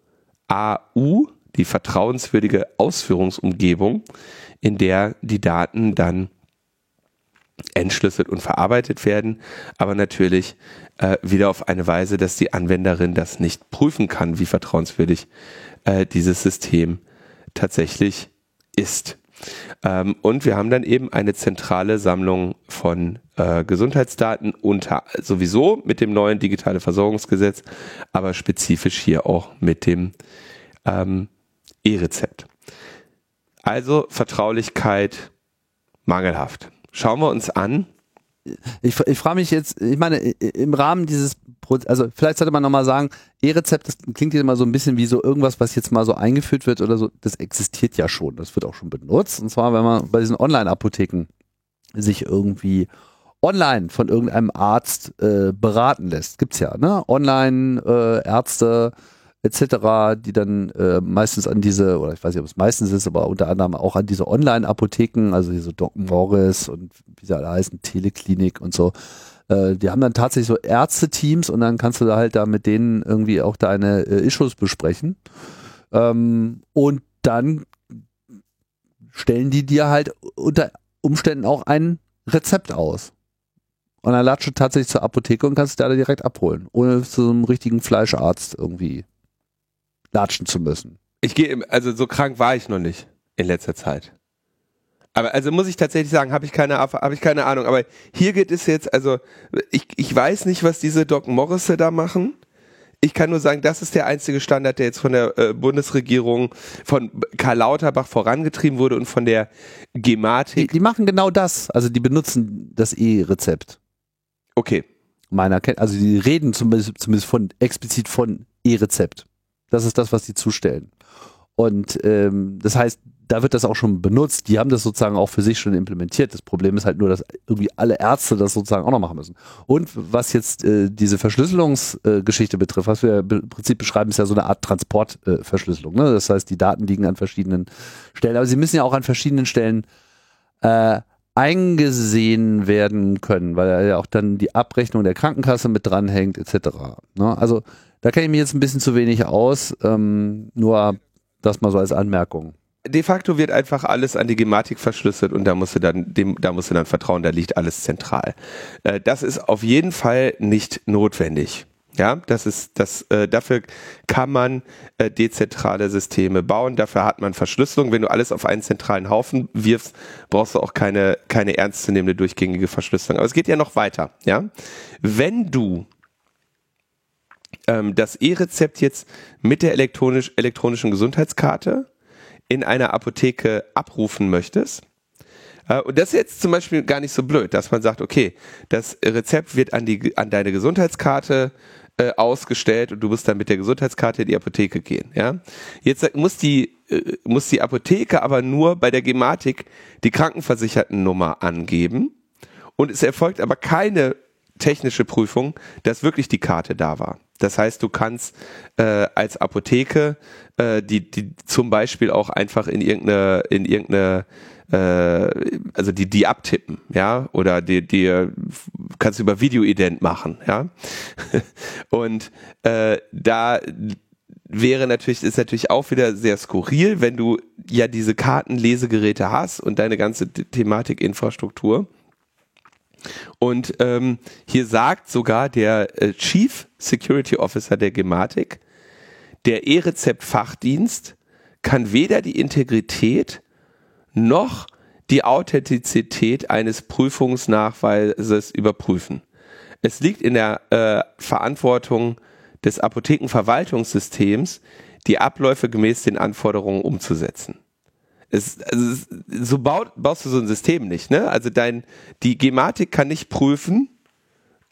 die vertrauenswürdige Ausführungsumgebung, in der die Daten dann entschlüsselt und verarbeitet werden, aber natürlich äh, wieder auf eine Weise, dass die Anwenderin das nicht prüfen kann, wie vertrauenswürdig äh, dieses System tatsächlich ist. Ähm, und wir haben dann eben eine zentrale Sammlung von äh, Gesundheitsdaten unter sowieso mit dem neuen digitale Versorgungsgesetz, aber spezifisch hier auch mit dem ähm, E-Rezept. Also Vertraulichkeit mangelhaft. Schauen wir uns an. Ich, ich frage mich jetzt, ich meine, im Rahmen dieses, also vielleicht sollte man nochmal sagen, E-Rezept, das klingt jetzt immer so ein bisschen wie so irgendwas, was jetzt mal so eingeführt wird oder so, das existiert ja schon, das wird auch schon benutzt. Und zwar, wenn man bei diesen Online-Apotheken sich irgendwie online von irgendeinem Arzt äh, beraten lässt. Gibt's ja, ne? Online äh, Ärzte etc., die dann äh, meistens an diese, oder ich weiß nicht, ob es meistens ist, aber unter anderem auch an diese Online-Apotheken, also diese Doc Morris und wie sie alle heißen, Teleklinik und so, äh, die haben dann tatsächlich so Ärzte-Teams und dann kannst du da halt da mit denen irgendwie auch deine äh, Issues besprechen. Ähm, und dann stellen die dir halt unter Umständen auch ein Rezept aus. Und dann latscht du tatsächlich zur Apotheke und kannst da direkt abholen, ohne zu einem richtigen Fleischarzt irgendwie latschen zu müssen. Ich gehe, also so krank war ich noch nicht in letzter Zeit. Aber also muss ich tatsächlich sagen, habe ich keine habe ich keine Ahnung. Aber hier geht es jetzt, also ich, ich weiß nicht, was diese Doc Morrisse da machen. Ich kann nur sagen, das ist der einzige Standard, der jetzt von der äh, Bundesregierung, von Karl Lauterbach vorangetrieben wurde und von der Gematik. Die, die machen genau das. Also die benutzen das E-Rezept. Okay. Meiner Kenntnis, also die reden zumindest, zumindest von explizit von E-Rezept. Das ist das, was die zustellen. Und ähm, das heißt, da wird das auch schon benutzt. Die haben das sozusagen auch für sich schon implementiert. Das Problem ist halt nur, dass irgendwie alle Ärzte das sozusagen auch noch machen müssen. Und was jetzt äh, diese Verschlüsselungsgeschichte äh, betrifft, was wir im Prinzip beschreiben, ist ja so eine Art Transportverschlüsselung. Äh, ne? Das heißt, die Daten liegen an verschiedenen Stellen, aber sie müssen ja auch an verschiedenen Stellen äh, eingesehen werden können, weil ja auch dann die Abrechnung der Krankenkasse mit dranhängt, etc. Ne? Also da kenne ich mich jetzt ein bisschen zu wenig aus, ähm, nur das mal so als Anmerkung. De facto wird einfach alles an die Gematik verschlüsselt und da musst du dann, dem, da musst du dann vertrauen, da liegt alles zentral. Äh, das ist auf jeden Fall nicht notwendig. Ja, das ist das. Äh, dafür kann man äh, dezentrale Systeme bauen. Dafür hat man Verschlüsselung. Wenn du alles auf einen zentralen Haufen wirfst, brauchst du auch keine keine ernstzunehmende durchgängige Verschlüsselung. Aber es geht ja noch weiter. Ja, wenn du ähm, das E-Rezept jetzt mit der elektronisch, elektronischen Gesundheitskarte in einer Apotheke abrufen möchtest, äh, und das ist jetzt zum Beispiel gar nicht so blöd, dass man sagt, okay, das Rezept wird an, die, an deine Gesundheitskarte äh, ausgestellt und du musst dann mit der Gesundheitskarte in die Apotheke gehen. Ja? Jetzt muss die, äh, muss die Apotheke aber nur bei der Gematik die Krankenversichertennummer angeben und es erfolgt aber keine technische Prüfung, dass wirklich die Karte da war. Das heißt, du kannst äh, als Apotheke äh, die, die zum Beispiel auch einfach in irgendeine, in irgendeine äh, also die, die abtippen, ja, oder die, die kannst du über Videoident machen, ja. *laughs* Und äh, da wäre natürlich, ist natürlich auch wieder sehr skurril, wenn du ja diese Kartenlesegeräte hast und deine ganze Thematikinfrastruktur und ähm, hier sagt sogar der äh, Chief Security Officer der Gematik, der E-Rezept-Fachdienst kann weder die Integrität noch die Authentizität eines Prüfungsnachweises überprüfen. Es liegt in der äh, Verantwortung des Apothekenverwaltungssystems, die Abläufe gemäß den Anforderungen umzusetzen. Es, also es, so baut, baust du so ein System nicht, ne? Also dein, die Gematik kann nicht prüfen,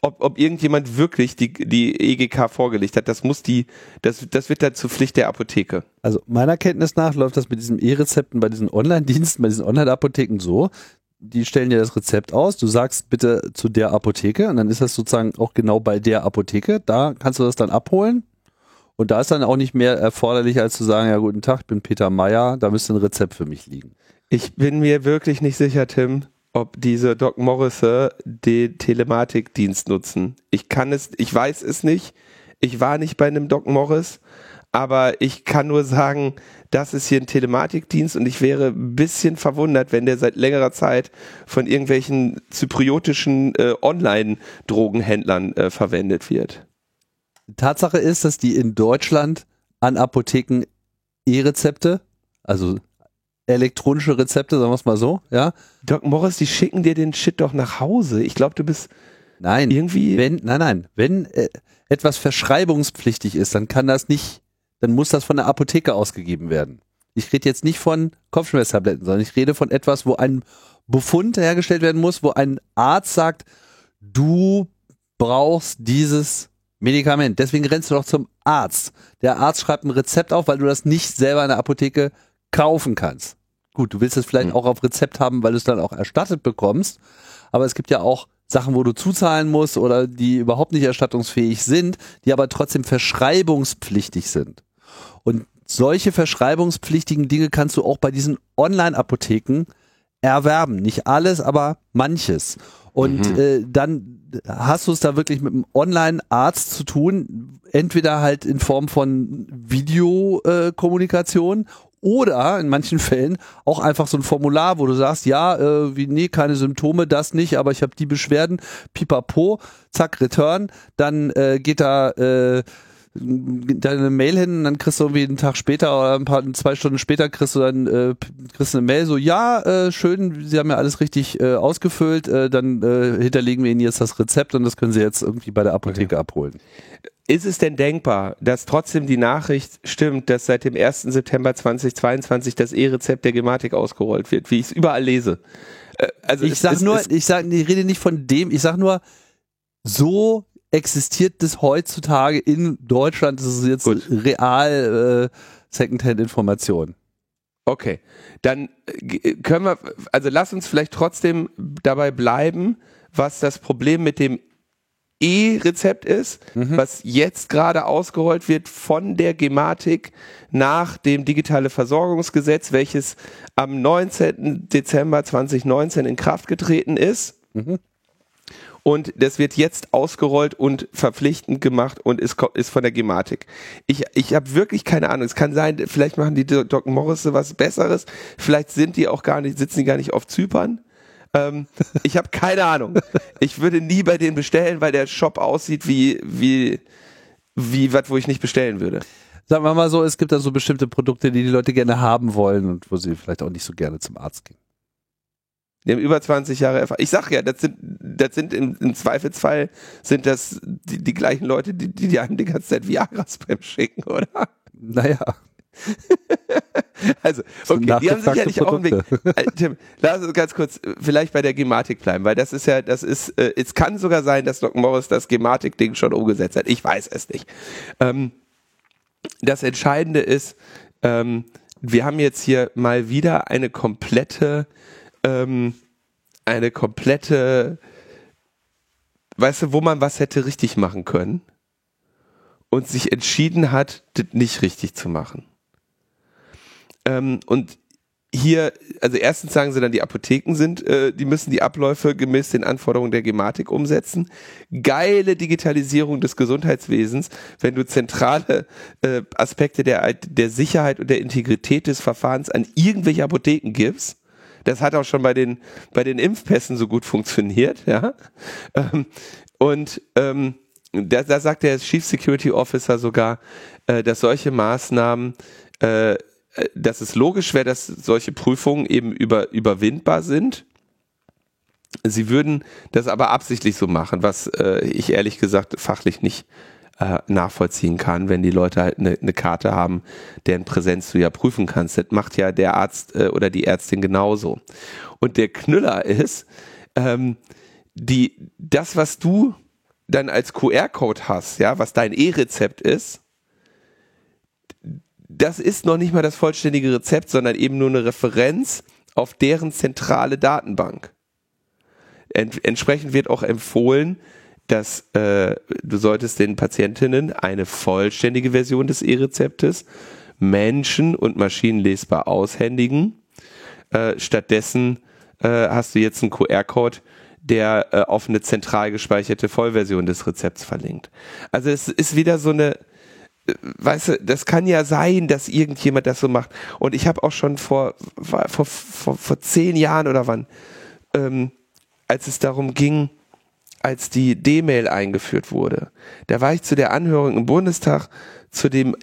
ob, ob irgendjemand wirklich die, die EGK vorgelegt hat. Das muss die, das, das wird dann zur Pflicht der Apotheke. Also meiner Kenntnis nach läuft das mit diesen E-Rezepten bei diesen Online-Diensten, bei diesen Online-Apotheken so. Die stellen dir das Rezept aus, du sagst bitte zu der Apotheke und dann ist das sozusagen auch genau bei der Apotheke. Da kannst du das dann abholen. Und da ist dann auch nicht mehr erforderlich, als zu sagen, ja, guten Tag, ich bin Peter Meyer, da müsste ein Rezept für mich liegen. Ich bin mir wirklich nicht sicher, Tim, ob diese Doc Morrisse den Telematikdienst nutzen. Ich kann es, ich weiß es nicht. Ich war nicht bei einem Doc Morris, aber ich kann nur sagen, das ist hier ein Telematikdienst und ich wäre ein bisschen verwundert, wenn der seit längerer Zeit von irgendwelchen zypriotischen äh, Online-Drogenhändlern äh, verwendet wird. Tatsache ist, dass die in Deutschland an Apotheken E-Rezepte, also elektronische Rezepte, sagen wir es mal so, ja. Doc Morris, die schicken dir den Shit doch nach Hause. Ich glaube, du bist nein, irgendwie. Wenn, nein, nein, wenn äh, etwas verschreibungspflichtig ist, dann kann das nicht, dann muss das von der Apotheke ausgegeben werden. Ich rede jetzt nicht von Kopfschmerztabletten, sondern ich rede von etwas, wo ein Befund hergestellt werden muss, wo ein Arzt sagt, du brauchst dieses Medikament. Deswegen rennst du doch zum Arzt. Der Arzt schreibt ein Rezept auf, weil du das nicht selber in der Apotheke kaufen kannst. Gut, du willst es vielleicht mhm. auch auf Rezept haben, weil du es dann auch erstattet bekommst. Aber es gibt ja auch Sachen, wo du zuzahlen musst oder die überhaupt nicht erstattungsfähig sind, die aber trotzdem verschreibungspflichtig sind. Und solche verschreibungspflichtigen Dinge kannst du auch bei diesen Online-Apotheken erwerben. Nicht alles, aber manches. Und mhm. äh, dann hast du es da wirklich mit einem Online-Arzt zu tun, entweder halt in Form von Videokommunikation äh, oder in manchen Fällen auch einfach so ein Formular, wo du sagst, ja, äh, wie, nee, keine Symptome, das nicht, aber ich habe die Beschwerden, pipapo, zack, return, dann äh, geht da äh, deine Mail hin, dann kriegst du irgendwie einen Tag später oder ein paar zwei Stunden später kriegst du dann äh, kriegst eine Mail so ja äh, schön, Sie haben ja alles richtig äh, ausgefüllt, äh, dann äh, hinterlegen wir Ihnen jetzt das Rezept und das können Sie jetzt irgendwie bei der Apotheke okay. abholen. Ist es denn denkbar, dass trotzdem die Nachricht stimmt, dass seit dem 1. September 2022 das E-Rezept der Gematik ausgerollt wird, wie ich es überall lese? Äh, also ich sage nur, ich sage, ich rede nicht von dem, ich sage nur, so existiert das heutzutage in Deutschland. Das ist jetzt Gut. real äh, Secondhand-Information. Okay, dann äh, können wir, also lass uns vielleicht trotzdem dabei bleiben, was das Problem mit dem E-Rezept ist, mhm. was jetzt gerade ausgerollt wird von der Gematik nach dem digitale Versorgungsgesetz, welches am 19. Dezember 2019 in Kraft getreten ist. Mhm und das wird jetzt ausgerollt und verpflichtend gemacht und ist, ist von der Gematik. Ich, ich habe wirklich keine Ahnung. Es kann sein, vielleicht machen die Doc Morris was Besseres, vielleicht sind die auch gar nicht, sitzen die gar nicht auf Zypern. Ähm, ich habe keine Ahnung. Ich würde nie bei denen bestellen, weil der Shop aussieht wie, wie, wie was, wo ich nicht bestellen würde. Sagen wir mal so, es gibt da so bestimmte Produkte, die die Leute gerne haben wollen und wo sie vielleicht auch nicht so gerne zum Arzt gehen. Die haben über 20 Jahre Erfahrung. Ich sag ja, das sind, das sind im, im Zweifelsfall sind das die, die gleichen Leute, die, die, die einem die ganze Zeit Viagras *laughs* beim schicken, oder? Naja. *laughs* also, okay, die haben sicherlich auch einen Weg. Äh, Tim, lass uns ganz kurz äh, vielleicht bei der Gematik bleiben, weil das ist ja, das ist, äh, es kann sogar sein, dass Doc Morris das Gematik-Ding schon umgesetzt hat. Ich weiß es nicht. Ähm, das Entscheidende ist, ähm, wir haben jetzt hier mal wieder eine komplette ähm, eine komplette, weißt du, wo man was hätte richtig machen können und sich entschieden hat, das nicht richtig zu machen. Ähm, und hier, also erstens sagen sie dann, die Apotheken sind, äh, die müssen die Abläufe gemäß den Anforderungen der Gematik umsetzen. Geile Digitalisierung des Gesundheitswesens, wenn du zentrale äh, Aspekte der, der Sicherheit und der Integrität des Verfahrens an irgendwelche Apotheken gibst das hat auch schon bei den, bei den Impfpässen so gut funktioniert, ja. Ähm, und ähm, da, da sagt der Chief Security Officer sogar, äh, dass solche Maßnahmen, äh, dass es logisch wäre, dass solche Prüfungen eben über, überwindbar sind. Sie würden das aber absichtlich so machen, was äh, ich ehrlich gesagt fachlich nicht äh, nachvollziehen kann, wenn die Leute halt eine ne Karte haben, deren Präsenz du ja prüfen kannst. Das macht ja der Arzt äh, oder die Ärztin genauso. Und der Knüller ist, ähm, die, das, was du dann als QR-Code hast, ja, was dein E-Rezept ist, das ist noch nicht mal das vollständige Rezept, sondern eben nur eine Referenz auf deren zentrale Datenbank. Ent entsprechend wird auch empfohlen, dass äh, du solltest den Patientinnen eine vollständige Version des E-Rezeptes Menschen- und maschinenlesbar aushändigen. Äh, stattdessen äh, hast du jetzt einen QR-Code, der äh, auf eine zentral gespeicherte Vollversion des Rezepts verlinkt. Also es ist wieder so eine, äh, weißt du, das kann ja sein, dass irgendjemand das so macht. Und ich habe auch schon vor, vor, vor, vor zehn Jahren oder wann, ähm, als es darum ging, als die D-Mail eingeführt wurde, da war ich zu der Anhörung im Bundestag zu dem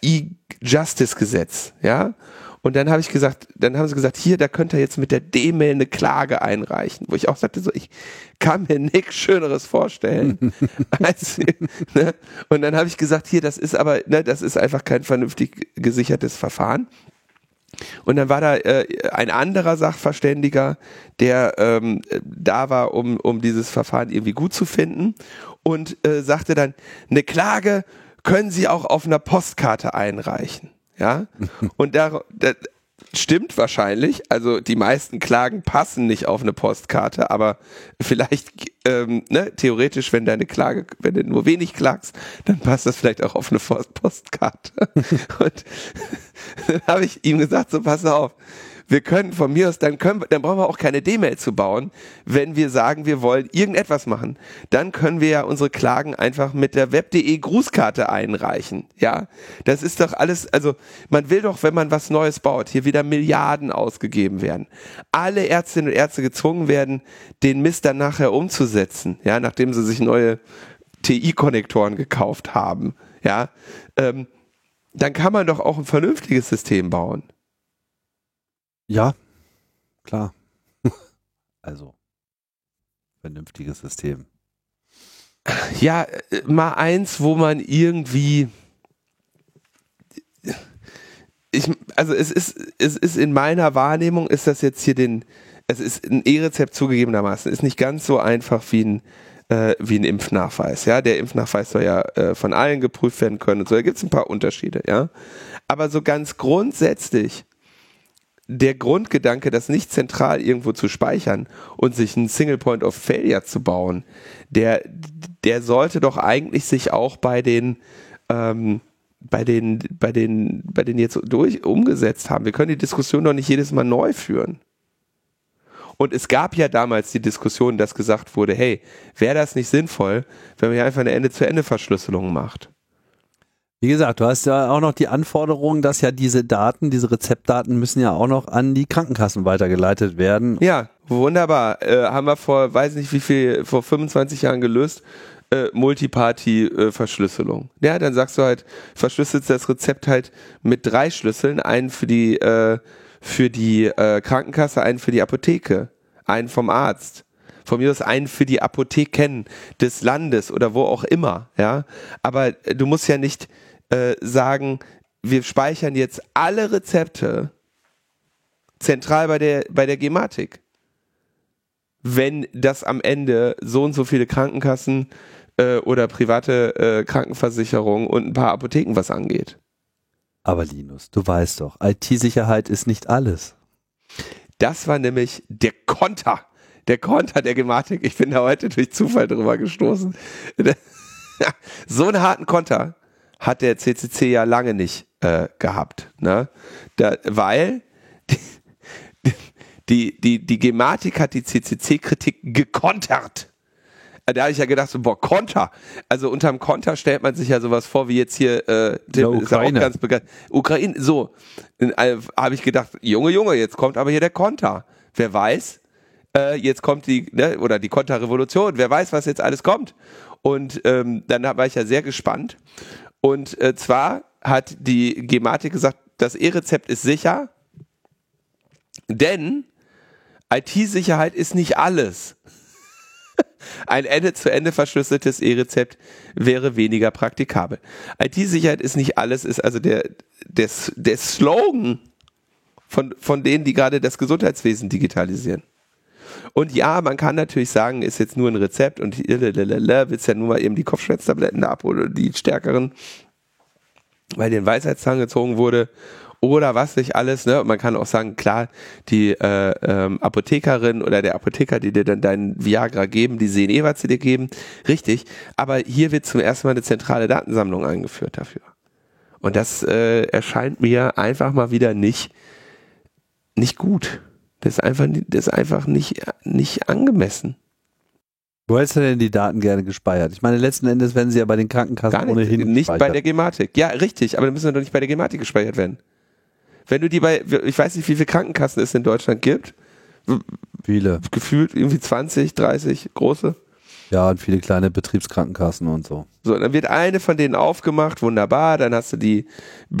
E-Justice-Gesetz, ja. Und dann habe ich gesagt, dann haben sie gesagt, hier, da könnt ihr jetzt mit der D-Mail eine Klage einreichen. Wo ich auch sagte, so, ich kann mir nichts Schöneres vorstellen. *laughs* als, ne? Und dann habe ich gesagt, hier, das ist aber, ne, das ist einfach kein vernünftig gesichertes Verfahren. Und dann war da äh, ein anderer Sachverständiger, der ähm, da war, um, um dieses Verfahren irgendwie gut zu finden und äh, sagte dann, eine Klage können Sie auch auf einer Postkarte einreichen. Ja, *laughs* und da, da stimmt wahrscheinlich. Also die meisten Klagen passen nicht auf eine Postkarte, aber vielleicht ähm, ne, theoretisch, wenn deine Klage, wenn du nur wenig klagst, dann passt das vielleicht auch auf eine Postkarte. *laughs* Und *laughs* dann habe ich ihm gesagt, so pass auf, wir können von mir aus, dann können, dann brauchen wir auch keine D-Mail zu bauen, wenn wir sagen, wir wollen irgendetwas machen. Dann können wir ja unsere Klagen einfach mit der web.de Grußkarte einreichen. Ja, das ist doch alles, also man will doch, wenn man was Neues baut, hier wieder Milliarden ausgegeben werden. Alle Ärztinnen und Ärzte gezwungen werden, den Mist dann nachher umzusetzen. Ja, nachdem sie sich neue TI-Konnektoren gekauft haben. Ja, ähm, dann kann man doch auch ein vernünftiges System bauen. Ja, klar. *laughs* also, vernünftiges System. Ja, äh, mal eins, wo man irgendwie. Ich, also es ist, es ist in meiner Wahrnehmung, ist das jetzt hier den, es ist ein E-Rezept zugegebenermaßen, ist nicht ganz so einfach wie ein, äh, wie ein Impfnachweis. Ja, der Impfnachweis soll ja äh, von allen geprüft werden können und so. Da gibt es ein paar Unterschiede, ja. Aber so ganz grundsätzlich der Grundgedanke, das nicht zentral irgendwo zu speichern und sich einen Single Point of Failure zu bauen, der, der sollte doch eigentlich sich auch bei den, ähm, bei den, bei den, bei den jetzt durch umgesetzt haben. Wir können die Diskussion doch nicht jedes Mal neu führen. Und es gab ja damals die Diskussion, dass gesagt wurde, hey, wäre das nicht sinnvoll, wenn man hier einfach eine Ende-zu-Ende-Verschlüsselung macht? Wie gesagt, du hast ja auch noch die Anforderung, dass ja diese Daten, diese Rezeptdaten müssen ja auch noch an die Krankenkassen weitergeleitet werden. Ja, wunderbar. Äh, haben wir vor, weiß nicht wie viel, vor 25 Jahren gelöst. Äh, Multiparty-Verschlüsselung. Äh, ja, dann sagst du halt, verschlüsselst das Rezept halt mit drei Schlüsseln, einen für die, äh, für die äh, Krankenkasse, einen für die Apotheke, einen vom Arzt von mir aus einen für die Apotheken des Landes oder wo auch immer, ja. Aber du musst ja nicht äh, sagen, wir speichern jetzt alle Rezepte zentral bei der, bei der Gematik. Wenn das am Ende so und so viele Krankenkassen äh, oder private äh, Krankenversicherungen und ein paar Apotheken was angeht. Aber Linus, du weißt doch, IT-Sicherheit ist nicht alles. Das war nämlich der Konter. Der Konter der Gematik. Ich bin da heute durch Zufall drüber gestoßen. *laughs* so einen harten Konter hat der CCC ja lange nicht äh, gehabt. Ne? Da, weil die, *laughs* die, die, die Gematik hat die CCC-Kritik gekontert. Da habe ich ja gedacht, so, boah, Konter. Also unterm Konter stellt man sich ja sowas vor, wie jetzt hier äh, ja, Ukraine. ganz bekannt. Ukraine, so. Äh, habe ich gedacht, Junge, Junge, jetzt kommt aber hier der Konter. Wer weiß, äh, jetzt kommt die, ne, oder die Konterrevolution, wer weiß, was jetzt alles kommt. Und ähm, dann war ich ja sehr gespannt. Und äh, zwar hat die Gematik gesagt, das E-Rezept ist sicher, denn IT-Sicherheit ist nicht alles. *laughs* Ein Ende-zu-Ende verschlüsseltes E-Rezept wäre weniger praktikabel. IT-Sicherheit ist nicht alles, ist also der, der, der Slogan von, von denen, die gerade das Gesundheitswesen digitalisieren. Und ja, man kann natürlich sagen, ist jetzt nur ein Rezept und willst ja nur mal eben die Kopfschmerztabletten da ab oder die stärkeren, weil dir ein Weisheitszahn gezogen wurde oder was nicht alles. Ne? man kann auch sagen, klar, die äh, ähm, Apothekerin oder der Apotheker, die dir dann deinen Viagra geben, die sehen eh, was sie dir geben. Richtig. Aber hier wird zum ersten Mal eine zentrale Datensammlung eingeführt dafür. Und das äh, erscheint mir einfach mal wieder nicht, nicht gut. Das ist einfach, das ist einfach nicht, nicht angemessen. Wo hättest du denn die Daten gerne gespeichert? Ich meine, letzten Endes werden sie ja bei den Krankenkassen Gar nicht, ohnehin Nicht bei der Gematik. Ja, richtig, aber dann müssen wir doch nicht bei der Gematik gespeichert werden. Wenn du die bei, ich weiß nicht, wie viele Krankenkassen es in Deutschland gibt. Viele. Gefühlt irgendwie 20, 30 große. Ja, und viele kleine Betriebskrankenkassen und so. So, dann wird eine von denen aufgemacht, wunderbar, dann hast du die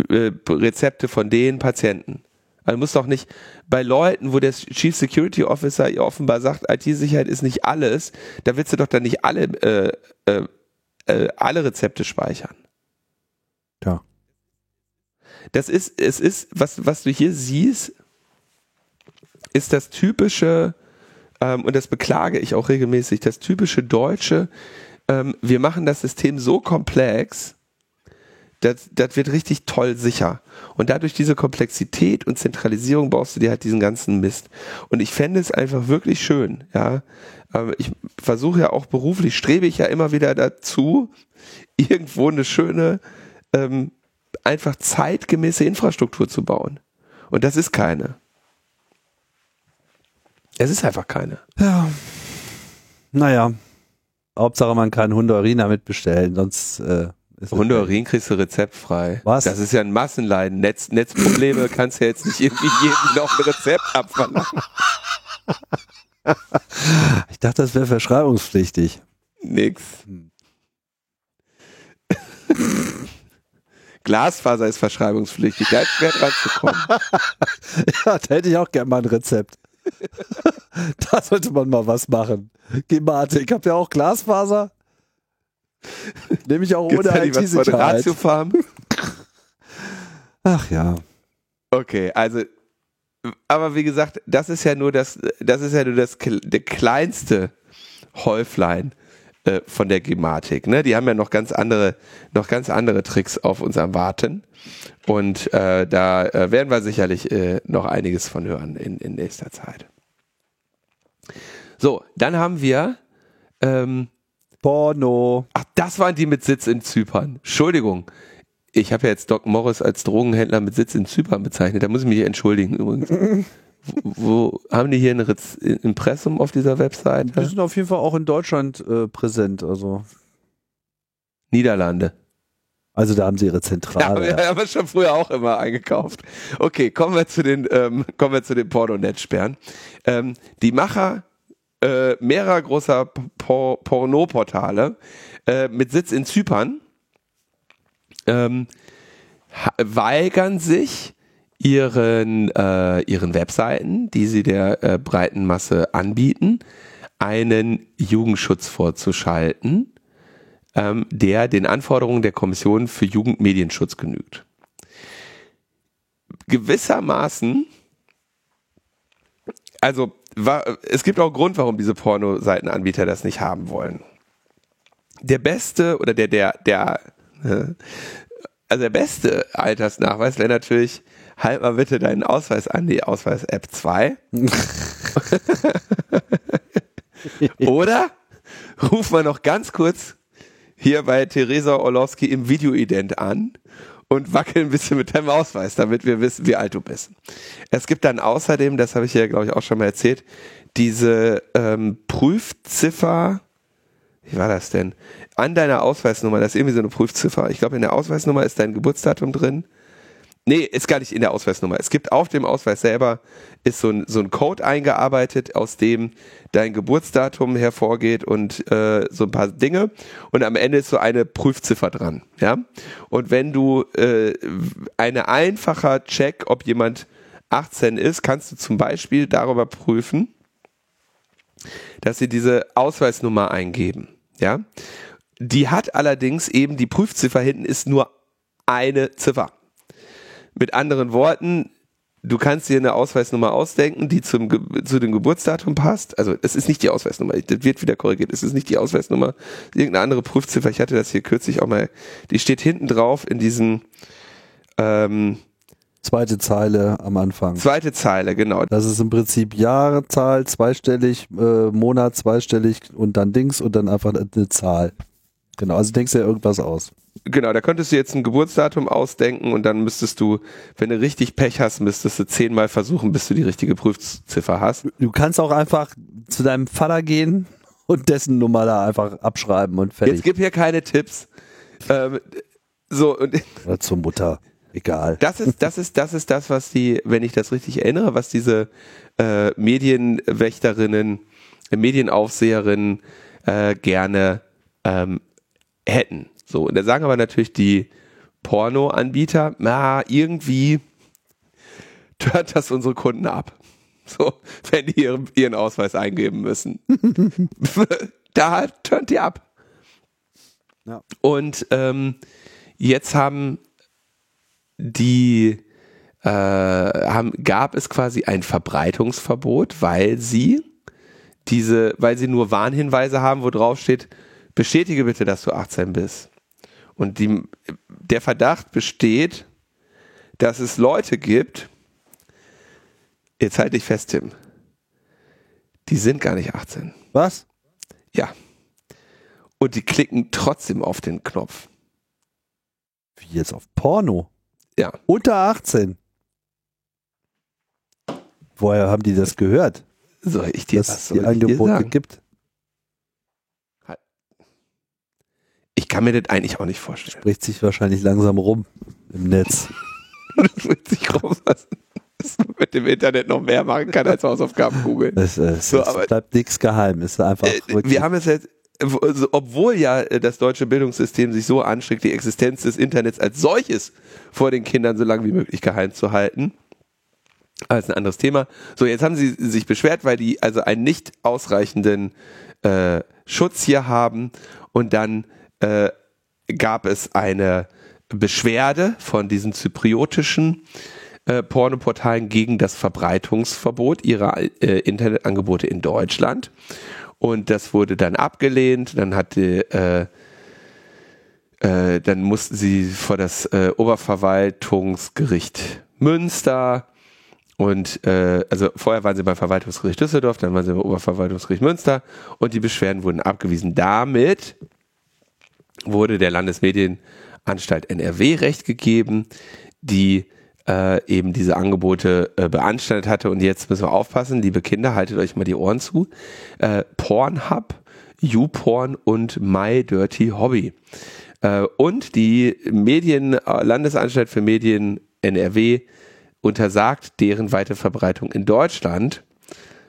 äh, Rezepte von den Patienten. Also muss doch nicht bei Leuten, wo der Chief Security Officer ihr offenbar sagt, IT-Sicherheit ist nicht alles, da willst du doch dann nicht alle, äh, äh, äh, alle Rezepte speichern. Ja. Das ist, es ist, was, was du hier siehst, ist das typische, ähm, und das beklage ich auch regelmäßig, das typische Deutsche, ähm, wir machen das System so komplex, das, das wird richtig toll sicher. Und dadurch diese Komplexität und Zentralisierung baust du dir halt diesen ganzen Mist. Und ich fände es einfach wirklich schön, ja. Ähm, ich versuche ja auch beruflich, strebe ich ja immer wieder dazu, *laughs* irgendwo eine schöne, ähm, einfach zeitgemäße Infrastruktur zu bauen. Und das ist keine. Es ist einfach keine. Ja. Naja. Hauptsache, man kann Hundeurin damit bestellen, sonst äh, Hundeurin kriegst du rezeptfrei. Was? Das ist ja ein Massenleiden. Netz, Netzprobleme kannst du ja jetzt nicht irgendwie jedem noch ein Rezept abverlangen. Ich dachte, das wäre verschreibungspflichtig. Nix. Glasfaser ist verschreibungspflichtig. Da ist schwer dran zu kommen. *laughs* ja, da hätte ich auch gerne mal ein Rezept. *laughs* da sollte man mal was machen. Gematik, habt ihr auch Glasfaser? *laughs* Nehme ich auch Gibt's ohne IT-Sicherheit. *laughs* Ach ja. Okay, also, aber wie gesagt, das ist ja nur das, das ist ja nur das, der kleinste Häuflein äh, von der Gematik. Ne? Die haben ja noch ganz andere, noch ganz andere Tricks auf uns am Warten. Und äh, da äh, werden wir sicherlich äh, noch einiges von hören in, in nächster Zeit. So, dann haben wir ähm, Porno. Ach, das waren die mit Sitz in Zypern. Entschuldigung. Ich habe ja jetzt Doc Morris als Drogenhändler mit Sitz in Zypern bezeichnet. Da muss ich mich entschuldigen übrigens. wo, wo, haben die hier ein Rez Impressum auf dieser Webseite? Die sind auf jeden Fall auch in Deutschland äh, präsent. Also Niederlande. Also da haben sie ihre Zentrale. Ja, *laughs* haben wir schon früher auch immer eingekauft. Okay, kommen wir zu den, ähm, kommen wir zu den Pornonet-Sperren. Ähm, die Macher äh, mehrerer großer Por Pornoportale äh, mit Sitz in Zypern ähm, weigern sich ihren, äh, ihren Webseiten, die sie der äh, breiten Masse anbieten, einen Jugendschutz vorzuschalten, ähm, der den Anforderungen der Kommission für Jugendmedienschutz genügt. Gewissermaßen, also es gibt auch einen Grund, warum diese Pornoseitenanbieter das nicht haben wollen. Der beste oder der, der, der, also der beste Altersnachweis wäre natürlich, halt mal bitte deinen Ausweis an die Ausweis-App 2. *laughs* oder ruf mal noch ganz kurz hier bei Theresa Orlowski im Videoident an und wackel ein bisschen mit deinem Ausweis, damit wir wissen, wie alt du bist. Es gibt dann außerdem, das habe ich ja, glaube ich, auch schon mal erzählt, diese ähm, Prüfziffer, wie war das denn? An deiner Ausweisnummer, das ist irgendwie so eine Prüfziffer. Ich glaube, in der Ausweisnummer ist dein Geburtsdatum drin Nee, ist gar nicht in der Ausweisnummer. Es gibt auf dem Ausweis selber ist so ein, so ein Code eingearbeitet, aus dem dein Geburtsdatum hervorgeht und äh, so ein paar Dinge. Und am Ende ist so eine Prüfziffer dran. Ja. Und wenn du äh, eine einfacher Check, ob jemand 18 ist, kannst du zum Beispiel darüber prüfen, dass sie diese Ausweisnummer eingeben. Ja. Die hat allerdings eben die Prüfziffer hinten ist nur eine Ziffer. Mit anderen Worten, du kannst dir eine Ausweisnummer ausdenken, die zum, zu dem Geburtsdatum passt. Also es ist nicht die Ausweisnummer, das wird wieder korrigiert, es ist nicht die Ausweisnummer, irgendeine andere Prüfziffer, ich hatte das hier kürzlich auch mal, die steht hinten drauf in diesem ähm, Zweite Zeile am Anfang. zweite Zeile, genau. Das ist im Prinzip Jahrezahl, zweistellig, äh, Monat, zweistellig und dann Dings und dann einfach eine Zahl. Genau, also denkst du ja irgendwas aus. Genau, da könntest du jetzt ein Geburtsdatum ausdenken und dann müsstest du, wenn du richtig Pech hast, müsstest du zehnmal versuchen, bis du die richtige Prüfziffer hast. Du kannst auch einfach zu deinem Vater gehen und dessen Nummer da einfach abschreiben und fertig. Jetzt gib hier keine Tipps. Ähm, so, und *laughs* Oder zur Mutter. Egal. das ist, das ist, das ist das, was die, wenn ich das richtig erinnere, was diese äh, Medienwächterinnen, Medienaufseherinnen äh, gerne ähm, hätten. So, und da sagen aber natürlich die Pornoanbieter, na, irgendwie hört das unsere Kunden ab. So, *laughs* wenn die ihren, ihren Ausweis eingeben müssen. *laughs* da turnt die ab. Ja. Und ähm, jetzt haben die äh, haben, gab es quasi ein Verbreitungsverbot, weil sie diese, weil sie nur Warnhinweise haben, wo drauf steht, bestätige bitte, dass du 18 bist. Und die, der Verdacht besteht, dass es Leute gibt, jetzt halte ich fest, Tim, die sind gar nicht 18. Was? Ja. Und die klicken trotzdem auf den Knopf. Wie jetzt auf Porno? Ja. Unter 18. Woher haben die das gehört? Soll ich dir Dass es soll die Angebote gibt? Kann mir das eigentlich auch nicht vorstellen. Bricht sich wahrscheinlich langsam rum im Netz. *laughs* Wird sich rauslassen. Dass man mit dem Internet noch mehr machen kann als Hausaufgaben googeln. Es, es, So, es bleibt nichts geheim. Es ist einfach Äh, Wir haben es jetzt, also, obwohl ja äh, das deutsche Bildungssystem sich so anstrengt, die Existenz des Internets als solches vor den Kindern so lange wie möglich geheim zu halten. Das ist ein anderes Thema. So, jetzt haben sie sich beschwert, weil die also einen nicht ausreichenden äh, Schutz hier haben und dann äh, gab es eine Beschwerde von diesen zypriotischen äh, Pornoportalen gegen das Verbreitungsverbot ihrer äh, Internetangebote in Deutschland. Und das wurde dann abgelehnt. Dann hatte, äh, äh, dann mussten sie vor das äh, Oberverwaltungsgericht Münster. Und äh, also vorher waren sie beim Verwaltungsgericht Düsseldorf, dann waren sie beim Oberverwaltungsgericht Münster und die Beschwerden wurden abgewiesen. Damit wurde der Landesmedienanstalt NRW Recht gegeben, die äh, eben diese Angebote äh, beanstandet hatte. Und jetzt müssen wir aufpassen, liebe Kinder, haltet euch mal die Ohren zu. Äh, Pornhub, YouPorn und My Dirty Hobby. Äh, und die Medien, äh, Landesanstalt für Medien NRW untersagt deren weite Verbreitung in Deutschland.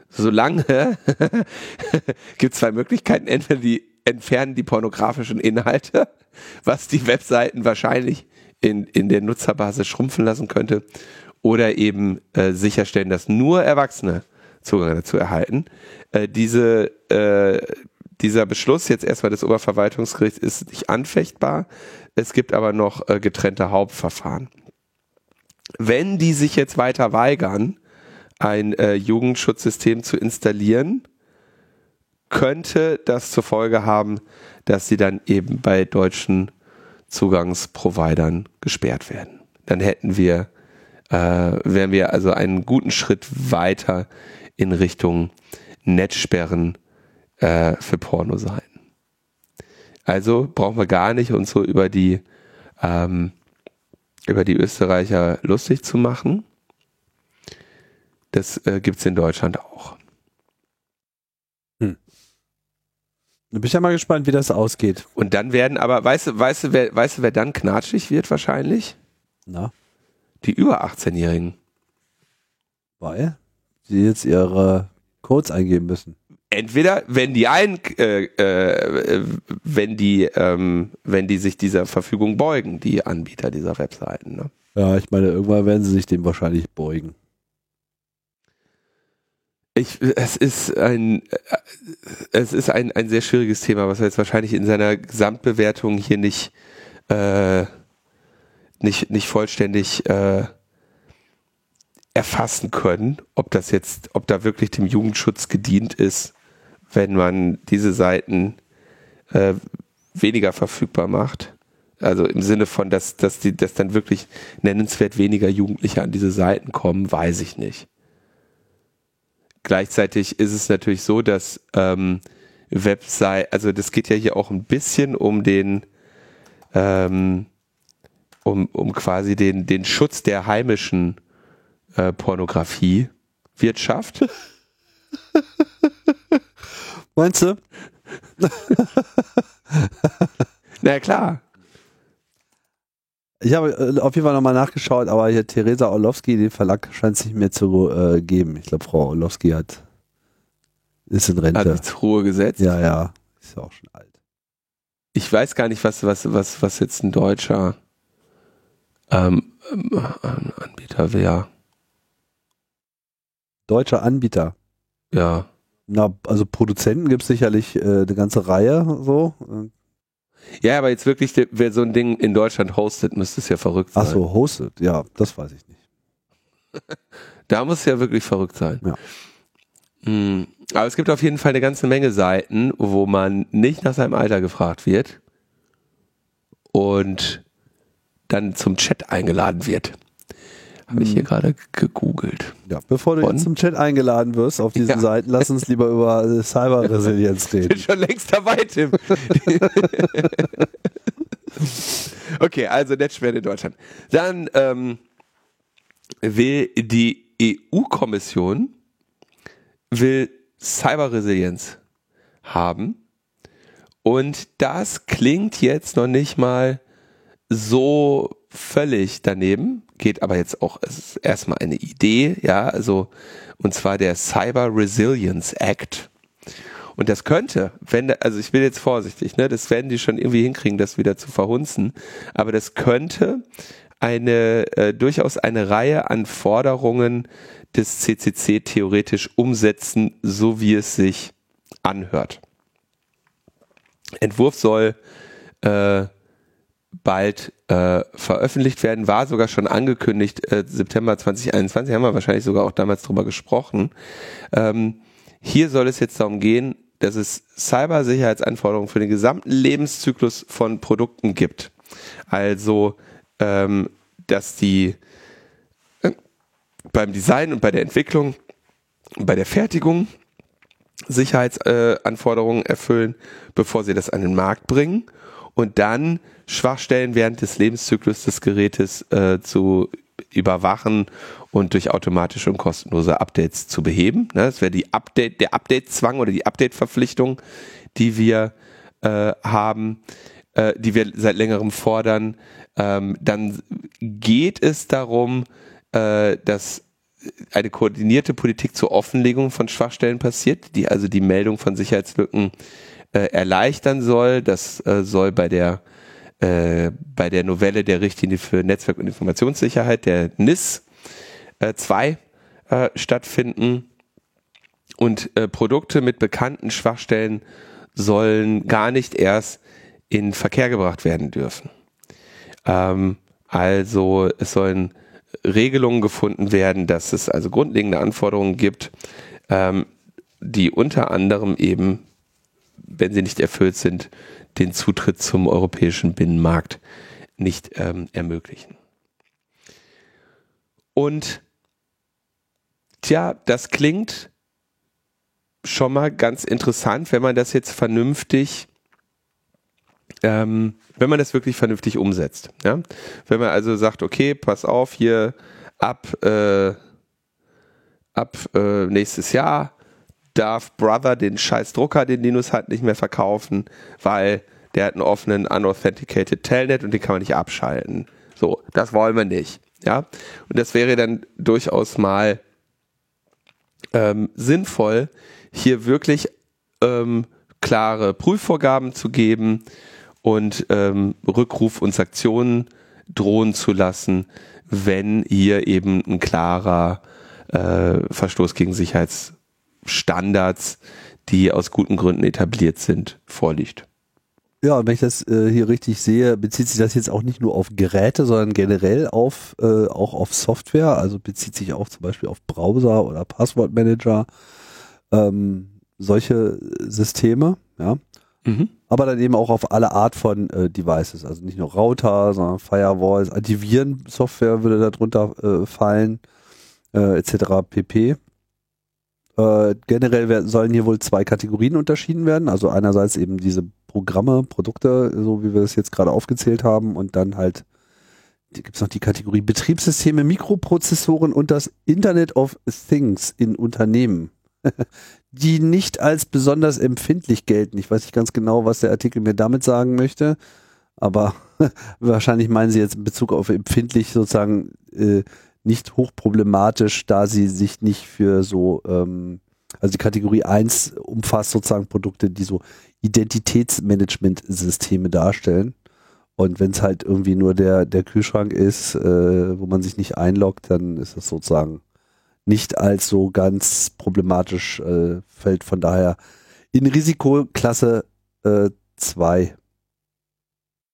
Solange *laughs* gibt es zwei Möglichkeiten. Entweder die entfernen die pornografischen Inhalte, *laughs* was die Webseiten wahrscheinlich in, in der Nutzerbasis schrumpfen lassen könnte, oder eben äh, sicherstellen, dass nur Erwachsene Zugang dazu erhalten. Äh, diese, äh, dieser Beschluss jetzt erstmal des Oberverwaltungsgerichts ist nicht anfechtbar. Es gibt aber noch äh, getrennte Hauptverfahren. Wenn die sich jetzt weiter weigern, ein äh, Jugendschutzsystem zu installieren, könnte das zur Folge haben, dass sie dann eben bei deutschen Zugangsprovidern gesperrt werden. Dann hätten wir, äh, wären wir also einen guten Schritt weiter in Richtung Netzsperren äh, für Pornoseiten. Also brauchen wir gar nicht uns so über die ähm, über die Österreicher lustig zu machen. Das äh, gibt es in Deutschland auch. Da bin ich ja mal gespannt, wie das ausgeht. Und dann werden aber, weißt du, weißt du, wer, weißt du, wer dann knatschig wird wahrscheinlich? Na, Die über 18-Jährigen. weil sie jetzt ihre Codes eingeben müssen. Entweder, wenn die ein, äh, äh, wenn die, ähm, wenn die sich dieser Verfügung beugen, die Anbieter dieser Webseiten. Ne? Ja, ich meine, irgendwann werden sie sich dem wahrscheinlich beugen. Ich, es ist ein, äh, es ist ein, ein sehr schwieriges Thema, was wir jetzt wahrscheinlich in seiner Gesamtbewertung hier nicht, äh, nicht, nicht vollständig äh, erfassen können, ob das jetzt, ob da wirklich dem Jugendschutz gedient ist, wenn man diese Seiten äh, weniger verfügbar macht. Also im Sinne von, dass, dass, die, dass dann wirklich nennenswert weniger Jugendliche an diese Seiten kommen, weiß ich nicht. Gleichzeitig ist es natürlich so, dass ähm, Website, also das geht ja hier auch ein bisschen um den, ähm, um, um quasi den, den Schutz der heimischen äh, Pornografiewirtschaft. *laughs* Meinst du? *laughs* Na klar. Ich habe äh, auf jeden Fall nochmal nachgeschaut, aber hier Theresa Orlowski, den Verlag scheint es nicht mehr zu äh, geben. Ich glaube, Frau Orlowski hat ist in Rente. Hat zur Ruhe gesetzt. Ja, ja. Ist ja auch schon alt. Ich weiß gar nicht, was, was, was, was jetzt ein deutscher ähm, Anbieter wäre. Deutscher Anbieter. Ja. Na, also Produzenten gibt es sicherlich äh, eine ganze Reihe so. Ja, aber jetzt wirklich, wer so ein Ding in Deutschland hostet, müsste es ja verrückt sein. Ach so, hostet, ja, das weiß ich nicht. *laughs* da muss es ja wirklich verrückt sein. Ja. Mhm. Aber es gibt auf jeden Fall eine ganze Menge Seiten, wo man nicht nach seinem Alter gefragt wird und dann zum Chat eingeladen wird. Habe ich hier gerade gegoogelt. Ja, bevor du Von? zum Chat eingeladen wirst auf diesen Ja. Seiten, lass uns lieber über äh, Cyberresilienz *laughs* Ich bin reden. schon längst dabei, Tim. *laughs* okay, also Netzsperre in Deutschland. Dann ähm, will die EU-Kommission will Cyberresilienz haben. Und das klingt jetzt noch nicht mal so völlig daneben, geht aber jetzt auch, erstmal eine Idee, ja, also, und zwar der Cyber Resilience Act. Und das könnte, wenn, also ich bin jetzt vorsichtig, ne, das werden die schon irgendwie hinkriegen, das wieder zu verhunzen, aber das könnte eine, äh, durchaus eine Reihe an Forderungen des CCC theoretisch umsetzen, so wie es sich anhört. Entwurf soll äh, bald äh, veröffentlicht werden, war sogar schon angekündigt, äh, September 2021, haben wir wahrscheinlich sogar auch damals drüber gesprochen. Ähm, hier soll es jetzt darum gehen, dass es Cybersicherheitsanforderungen für den gesamten Lebenszyklus von Produkten gibt. Also, ähm, dass die äh, beim Design und bei der Entwicklung, bei der Fertigung Sicherheitsanforderungen erfüllen, bevor sie das an den Markt bringen und dann Schwachstellen während des Lebenszyklus des Gerätes äh, zu überwachen und durch automatische und kostenlose Updates zu beheben. Ne, das wäre die Update, der Update-Zwang oder die Update-Verpflichtung, die wir äh, haben, äh, die wir seit längerem fordern. Ähm, dann geht es darum, äh, dass eine koordinierte Politik zur Offenlegung von Schwachstellen passiert, die also die Meldung von Sicherheitslücken äh, erleichtern soll. Das äh, soll bei der äh, bei der Novelle der Richtlinie für Netzwerk- und Informationssicherheit, der NIS 2, äh, stattfinden. Und äh, Produkte mit bekannten Schwachstellen sollen gar nicht erst in Verkehr gebracht werden dürfen. Ähm, also es sollen Regelungen gefunden werden, dass es also grundlegende Anforderungen gibt, ähm, die unter anderem eben, wenn sie nicht erfüllt sind, den Zutritt zum europäischen Binnenmarkt nicht ähm, ermöglichen. Und tja, das klingt schon mal ganz interessant, wenn man das jetzt vernünftig ähm, wenn man das wirklich vernünftig umsetzt. Ja? Wenn man also sagt, okay, pass auf, hier ab, äh, ab äh, nächstes Jahr darf Brother den scheiß Drucker, den Linus hat, nicht mehr verkaufen, weil der hat einen offenen unauthenticated Telnet und den kann man nicht abschalten. So, das wollen wir nicht. Ja, und das wäre dann durchaus mal ähm, sinnvoll, hier wirklich ähm, klare Prüfvorgaben zu geben und ähm, Rückruf und Sanktionen drohen zu lassen, wenn hier eben ein klarer äh, Verstoß gegen Sicherheitsstandards, die aus guten Gründen etabliert sind, vorliegt. Ja, und wenn ich das äh, hier richtig sehe, bezieht sich das jetzt auch nicht nur auf Geräte, sondern generell auf äh, auch auf Software. Also bezieht sich auch zum Beispiel auf Browser oder Passwortmanager, ähm, solche Systeme, ja. Mhm. Aber dann eben auch auf alle Art von äh, Devices. Also nicht nur Router, sondern Firewalls, Antiviren-Software würde darunter äh, fallen, äh, etc. pp. Äh, generell sollen hier wohl zwei Kategorien unterschieden werden. Also einerseits eben diese Programme, Produkte, so wie wir das jetzt gerade aufgezählt haben, und dann halt gibt es noch die Kategorie Betriebssysteme, Mikroprozessoren und das Internet of Things in Unternehmen, *laughs* die nicht als besonders empfindlich gelten. Ich weiß nicht ganz genau, was der Artikel mir damit sagen möchte, aber *laughs* wahrscheinlich meinen sie jetzt in Bezug auf empfindlich sozusagen äh, nicht hochproblematisch, da sie sich nicht für so, ähm, also die Kategorie 1 umfasst sozusagen Produkte, die so Identitätsmanagement-Systeme darstellen. Und wenn es halt irgendwie nur der, der Kühlschrank ist, äh, wo man sich nicht einloggt, dann ist es sozusagen nicht als so ganz problematisch, äh, fällt von daher in Risikoklasse 2 äh,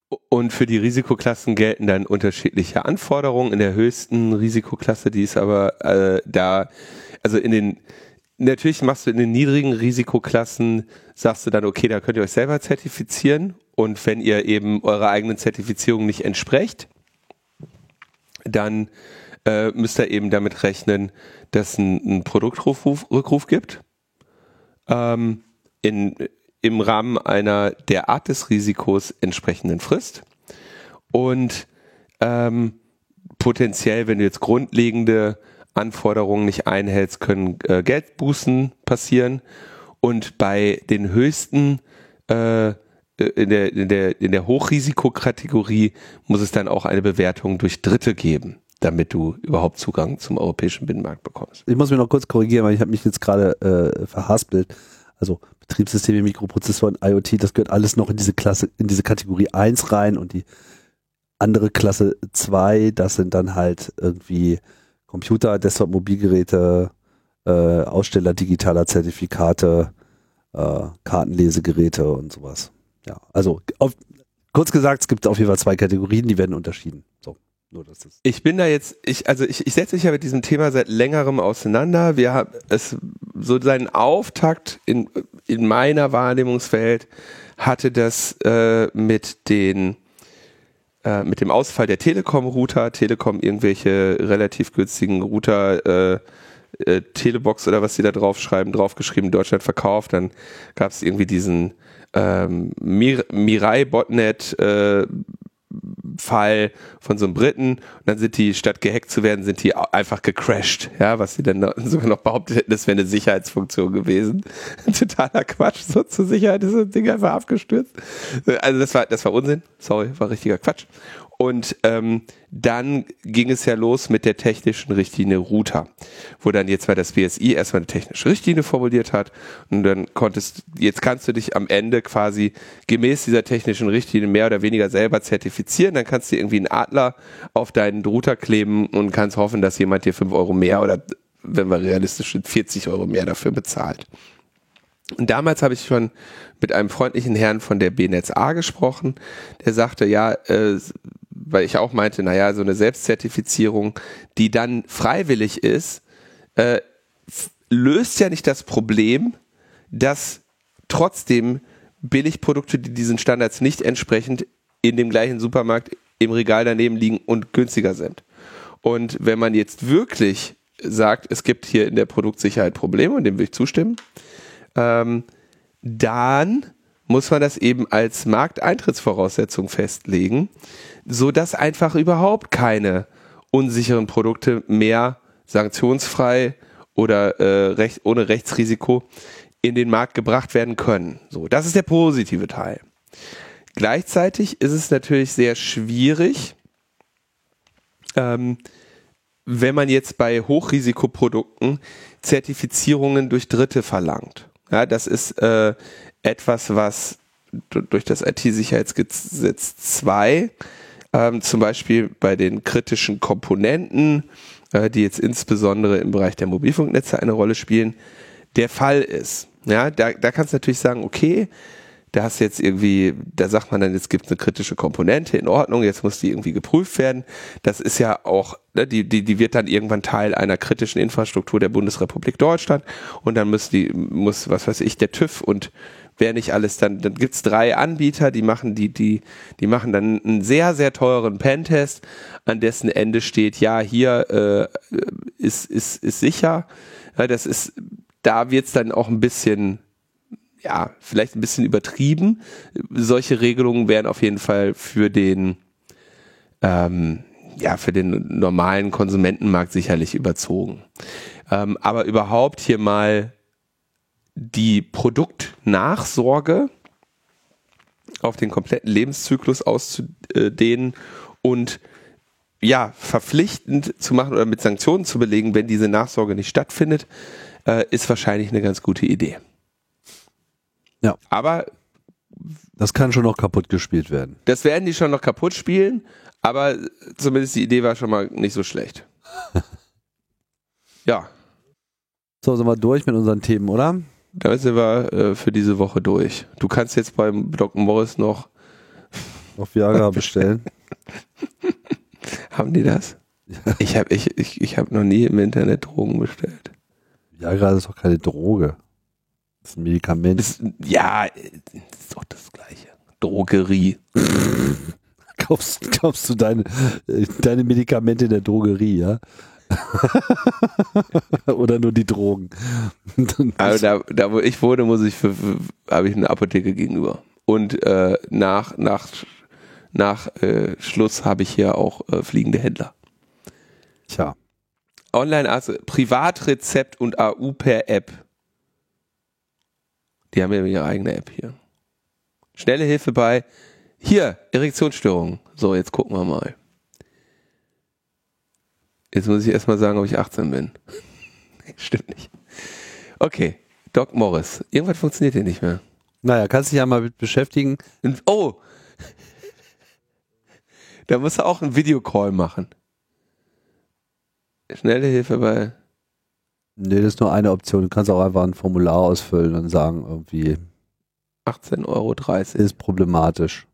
und für die Risikoklassen gelten dann unterschiedliche Anforderungen. In der höchsten Risikoklasse, die ist aber äh, da, also in den, natürlich machst du in den niedrigen Risikoklassen, sagst du dann, okay, da könnt ihr euch selber zertifizieren. Und wenn ihr eben eurer eigenen Zertifizierung nicht entsprecht, dann äh, müsst ihr eben damit rechnen, dass ein, ein Produktrückruf gibt. Ähm, in, im Rahmen einer der Art des Risikos entsprechenden Frist. Und ähm, potenziell, wenn du jetzt grundlegende Anforderungen nicht einhältst, können äh, Geldbußen passieren. Und bei den höchsten äh, in der, in der, in der Hochrisikokategorie muss es dann auch eine Bewertung durch Dritte geben, damit du überhaupt Zugang zum europäischen Binnenmarkt bekommst. Ich muss mich noch kurz korrigieren, weil ich habe mich jetzt gerade äh, verhaspelt. Also Betriebssysteme, Mikroprozessoren, IoT, das gehört alles noch in diese Klasse, in diese Kategorie 1 rein und die andere Klasse 2, das sind dann halt irgendwie Computer, Desktop, Mobilgeräte, äh, Aussteller digitaler Zertifikate, äh, Kartenlesegeräte und sowas. Ja, also auf, kurz gesagt, es gibt auf jeden Fall zwei Kategorien, die werden unterschieden. Nur, dass das ich bin da jetzt, ich, also ich, ich setze mich ja mit diesem Thema seit längerem auseinander. Wir haben es so seinen Auftakt in, in meiner Wahrnehmungswelt hatte das äh, mit den äh, mit dem Ausfall der Telekom-Router, Telekom irgendwelche relativ günstigen Router, äh, äh, Telebox oder was sie da draufschreiben, draufgeschrieben, Deutschland verkauft, dann gab es irgendwie diesen ähm, Mir Mirai Botnet äh, Fall von so einem Briten und dann sind die, statt gehackt zu werden, sind die einfach gecrashed, ja, was sie dann *laughs* sogar noch behauptet hätten, das wäre eine Sicherheitsfunktion gewesen. *laughs* Totaler Quatsch, so zur Sicherheit ist das Ding einfach abgestürzt. Also das war, das war Unsinn, sorry, war richtiger Quatsch. Und ähm, dann ging es ja los mit der technischen Richtlinie Router, wo dann jetzt mal das BSI erstmal eine technische Richtlinie formuliert hat und dann konntest, jetzt kannst du dich am Ende quasi gemäß dieser technischen Richtlinie mehr oder weniger selber zertifizieren, dann kannst du irgendwie einen Adler auf deinen Router kleben und kannst hoffen, dass jemand dir fünf Euro mehr oder wenn wir realistisch sind, 40 Euro mehr dafür bezahlt. Und damals habe ich schon mit einem freundlichen Herrn von der BNetzA gesprochen, der sagte, ja, äh, weil ich auch meinte, naja, so eine Selbstzertifizierung, die dann freiwillig ist, äh, löst ja nicht das Problem, dass trotzdem Billigprodukte, die diesen Standards nicht entsprechend, in dem gleichen Supermarkt im Regal daneben liegen und günstiger sind. Und wenn man jetzt wirklich sagt, es gibt hier in der Produktsicherheit Probleme, und dem will ich zustimmen, ähm, dann muss man das eben als Markteintrittsvoraussetzung festlegen, so dass einfach überhaupt keine unsicheren Produkte mehr sanktionsfrei oder äh, recht, ohne Rechtsrisiko in den Markt gebracht werden können. So, das ist der positive Teil. Gleichzeitig ist es natürlich sehr schwierig, ähm, wenn man jetzt bei Hochrisikoprodukten Zertifizierungen durch Dritte verlangt. Ja, das ist äh, etwas, was durch das IT-Sicherheitsgesetz 2 ähm, zum Beispiel bei den kritischen Komponenten, äh, die jetzt insbesondere im Bereich der Mobilfunknetze eine Rolle spielen, der Fall ist. Ja, da, da kannst du natürlich sagen, okay, da hast du jetzt irgendwie, da sagt man dann, jetzt gibt es eine kritische Komponente in Ordnung, jetzt muss die irgendwie geprüft werden. Das ist ja auch, ne, die, die, die wird dann irgendwann Teil einer kritischen Infrastruktur der Bundesrepublik Deutschland und dann muss die, muss, was weiß ich, der TÜV und wer nicht alles dann, dann gibt's drei Anbieter, die machen die, die, die machen dann einen sehr, sehr teuren Pentest, an dessen Ende steht, ja, hier äh, ist, ist, ist sicher. Ja, das ist, da wird's dann auch ein bisschen ja, vielleicht ein bisschen übertrieben. Solche Regelungen wären auf jeden Fall für den, ähm, ja, für den normalen Konsumentenmarkt sicherlich überzogen. Ähm, aber überhaupt hier mal die Produktnachsorge auf den kompletten Lebenszyklus auszudehnen und ja, verpflichtend zu machen oder mit Sanktionen zu belegen, wenn diese Nachsorge nicht stattfindet, äh, ist wahrscheinlich eine ganz gute Idee. Ja. Aber das kann schon noch kaputt gespielt werden. Das werden die schon noch kaputt spielen, aber zumindest die Idee war schon mal nicht so schlecht. *laughs* ja. So, sind wir durch mit unseren Themen, oder? Damit sind wir äh, für diese Woche durch. Du kannst jetzt beim Dr. Morris noch auf Viagra *laughs* bestellen. Haben die das? Ja. Ich habe ich, ich, ich hab noch nie im Internet Drogen bestellt. Viagra ist doch keine Droge. Das ist ein Medikament. Ist, ja, ist doch das Gleiche. Drogerie. *laughs* kaufst, kaufst du deine, deine Medikamente in der Drogerie, ja? *laughs* Oder nur die Drogen. *laughs* also da, da, wo ich wohne, muss ich habe ich eine Apotheke gegenüber. Und äh, nach, nach, nach äh, Schluss habe ich hier auch äh, fliegende Händler. Tja. Online-Arzt, also Privatrezept und AU per App. Die haben ja ihre eigene App hier. Schnelle Hilfe bei, hier, Erektionsstörungen. So, jetzt gucken wir mal. Jetzt muss ich erstmal sagen, ob ich 18 bin. *laughs* Stimmt nicht. Okay, Doc Morris. Irgendwas funktioniert hier nicht mehr. Naja, kannst dich ja mal mit beschäftigen. Oh! Da musst du auch einen Videocall machen. Schnelle Hilfe bei Nee, das ist nur eine Option. Du kannst auch einfach ein Formular ausfüllen und sagen, irgendwie 18,30 Euro. Ist problematisch.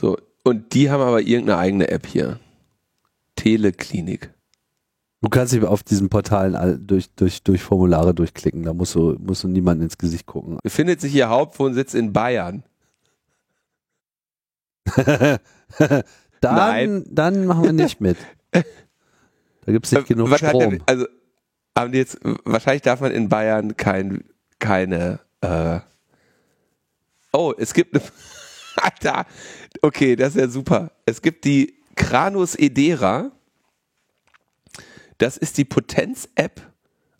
So, und die haben aber irgendeine eigene App hier. Teleklinik. Du kannst dich auf diesen Portalen durch, durch, durch Formulare durchklicken. Da musst du, musst du niemanden ins Gesicht gucken. Befindet sich ihr Hauptwohnsitz in Bayern? *laughs* dann, Nein. dann machen wir nicht mit. Da gibt es nicht genug Strom. Also haben die jetzt, wahrscheinlich darf man in Bayern kein, keine, äh, oh, es gibt eine, *laughs* Alter, okay, das ist ja super. Es gibt die Kranus Edera. Das ist die Potenz-App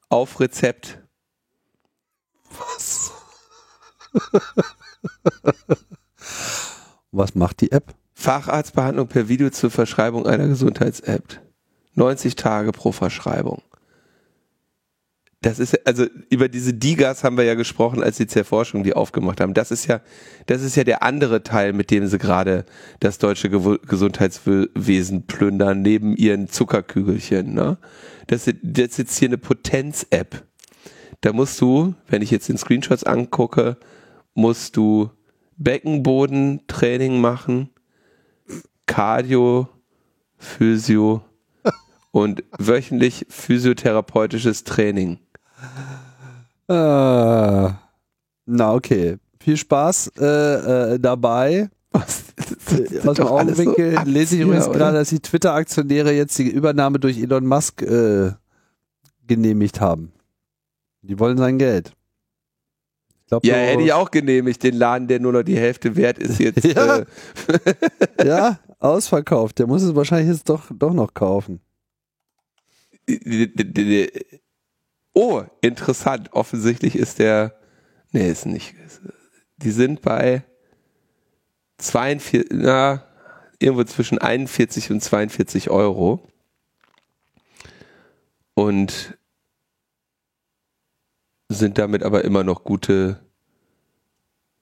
auf Rezept. Was? *laughs* Was macht die App? Facharztbehandlung per Video zur Verschreibung einer Gesundheits-App. 90 Tage pro Verschreibung. Das ist also über diese Digas haben wir ja gesprochen, als die Zerforschung die aufgemacht haben. Das ist ja, das ist ja der andere Teil, mit dem sie gerade das deutsche Ge Gesundheitswesen plündern, neben ihren Zuckerkügelchen. Ne? Das, das ist jetzt hier eine Potenz-App. Da musst du, wenn ich jetzt den Screenshots angucke, musst du Beckenbodentraining machen, Cardio, Physio *laughs* und wöchentlich physiotherapeutisches Training. Äh, na, okay. Viel Spaß äh, äh, dabei. Was? Aus dem Augenwinkel so lese ich übrigens gerade, dass die Twitter-Aktionäre jetzt die Übernahme durch Elon Musk äh, genehmt haben. Die wollen sein Geld. Glaub, ja, hätte ich auch genehmigt, den Laden, der nur noch die Hälfte wert ist jetzt. *laughs* ja. Äh ja, ausverkauft. Der muss es wahrscheinlich jetzt doch, doch noch kaufen. Oh, interessant. Offensichtlich ist der. Nee, ist nicht. Die sind bei 42, na, irgendwo zwischen 41 und 42 Euro. Und sind damit aber immer noch gute,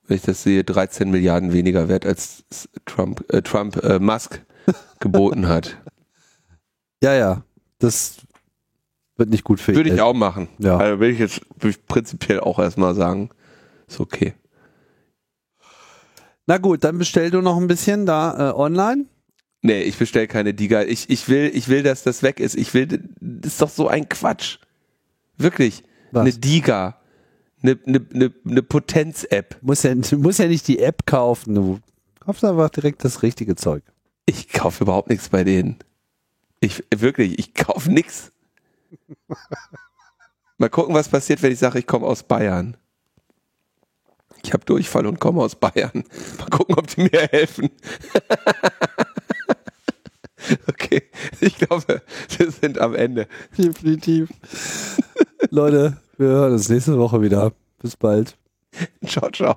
wenn ich das sehe, 13 Milliarden weniger wert als Trump, äh, Trump äh, Musk geboten hat. *laughs* Ja, ja, das wird nicht gut für Würde ich auch machen. Ja. Also will ich jetzt prinzipiell auch erstmal sagen, ist okay. Na gut, dann bestell du noch ein bisschen da äh, online. Nee, ich bestell keine Diga. Ich, ich will, ich will, dass das weg ist. Ich will, das ist doch so ein Quatsch. Wirklich. Was? Eine Diga. Eine, eine, eine, eine Potenz-App. Muss ja, du musst ja nicht die App kaufen. Du kaufst einfach direkt das richtige Zeug. Ich kaufe überhaupt nichts bei denen. Ich, wirklich, ich kaufe nichts. *laughs* Mal gucken, was passiert, wenn ich sage, ich komme aus Bayern. Ich habe Durchfall und komme aus Bayern. Mal gucken, ob die mir helfen. *laughs* okay, ich glaube, wir sind am Ende. Definitiv. Leute, wir hören uns nächste Woche wieder. Bis bald. Ciao, ciao.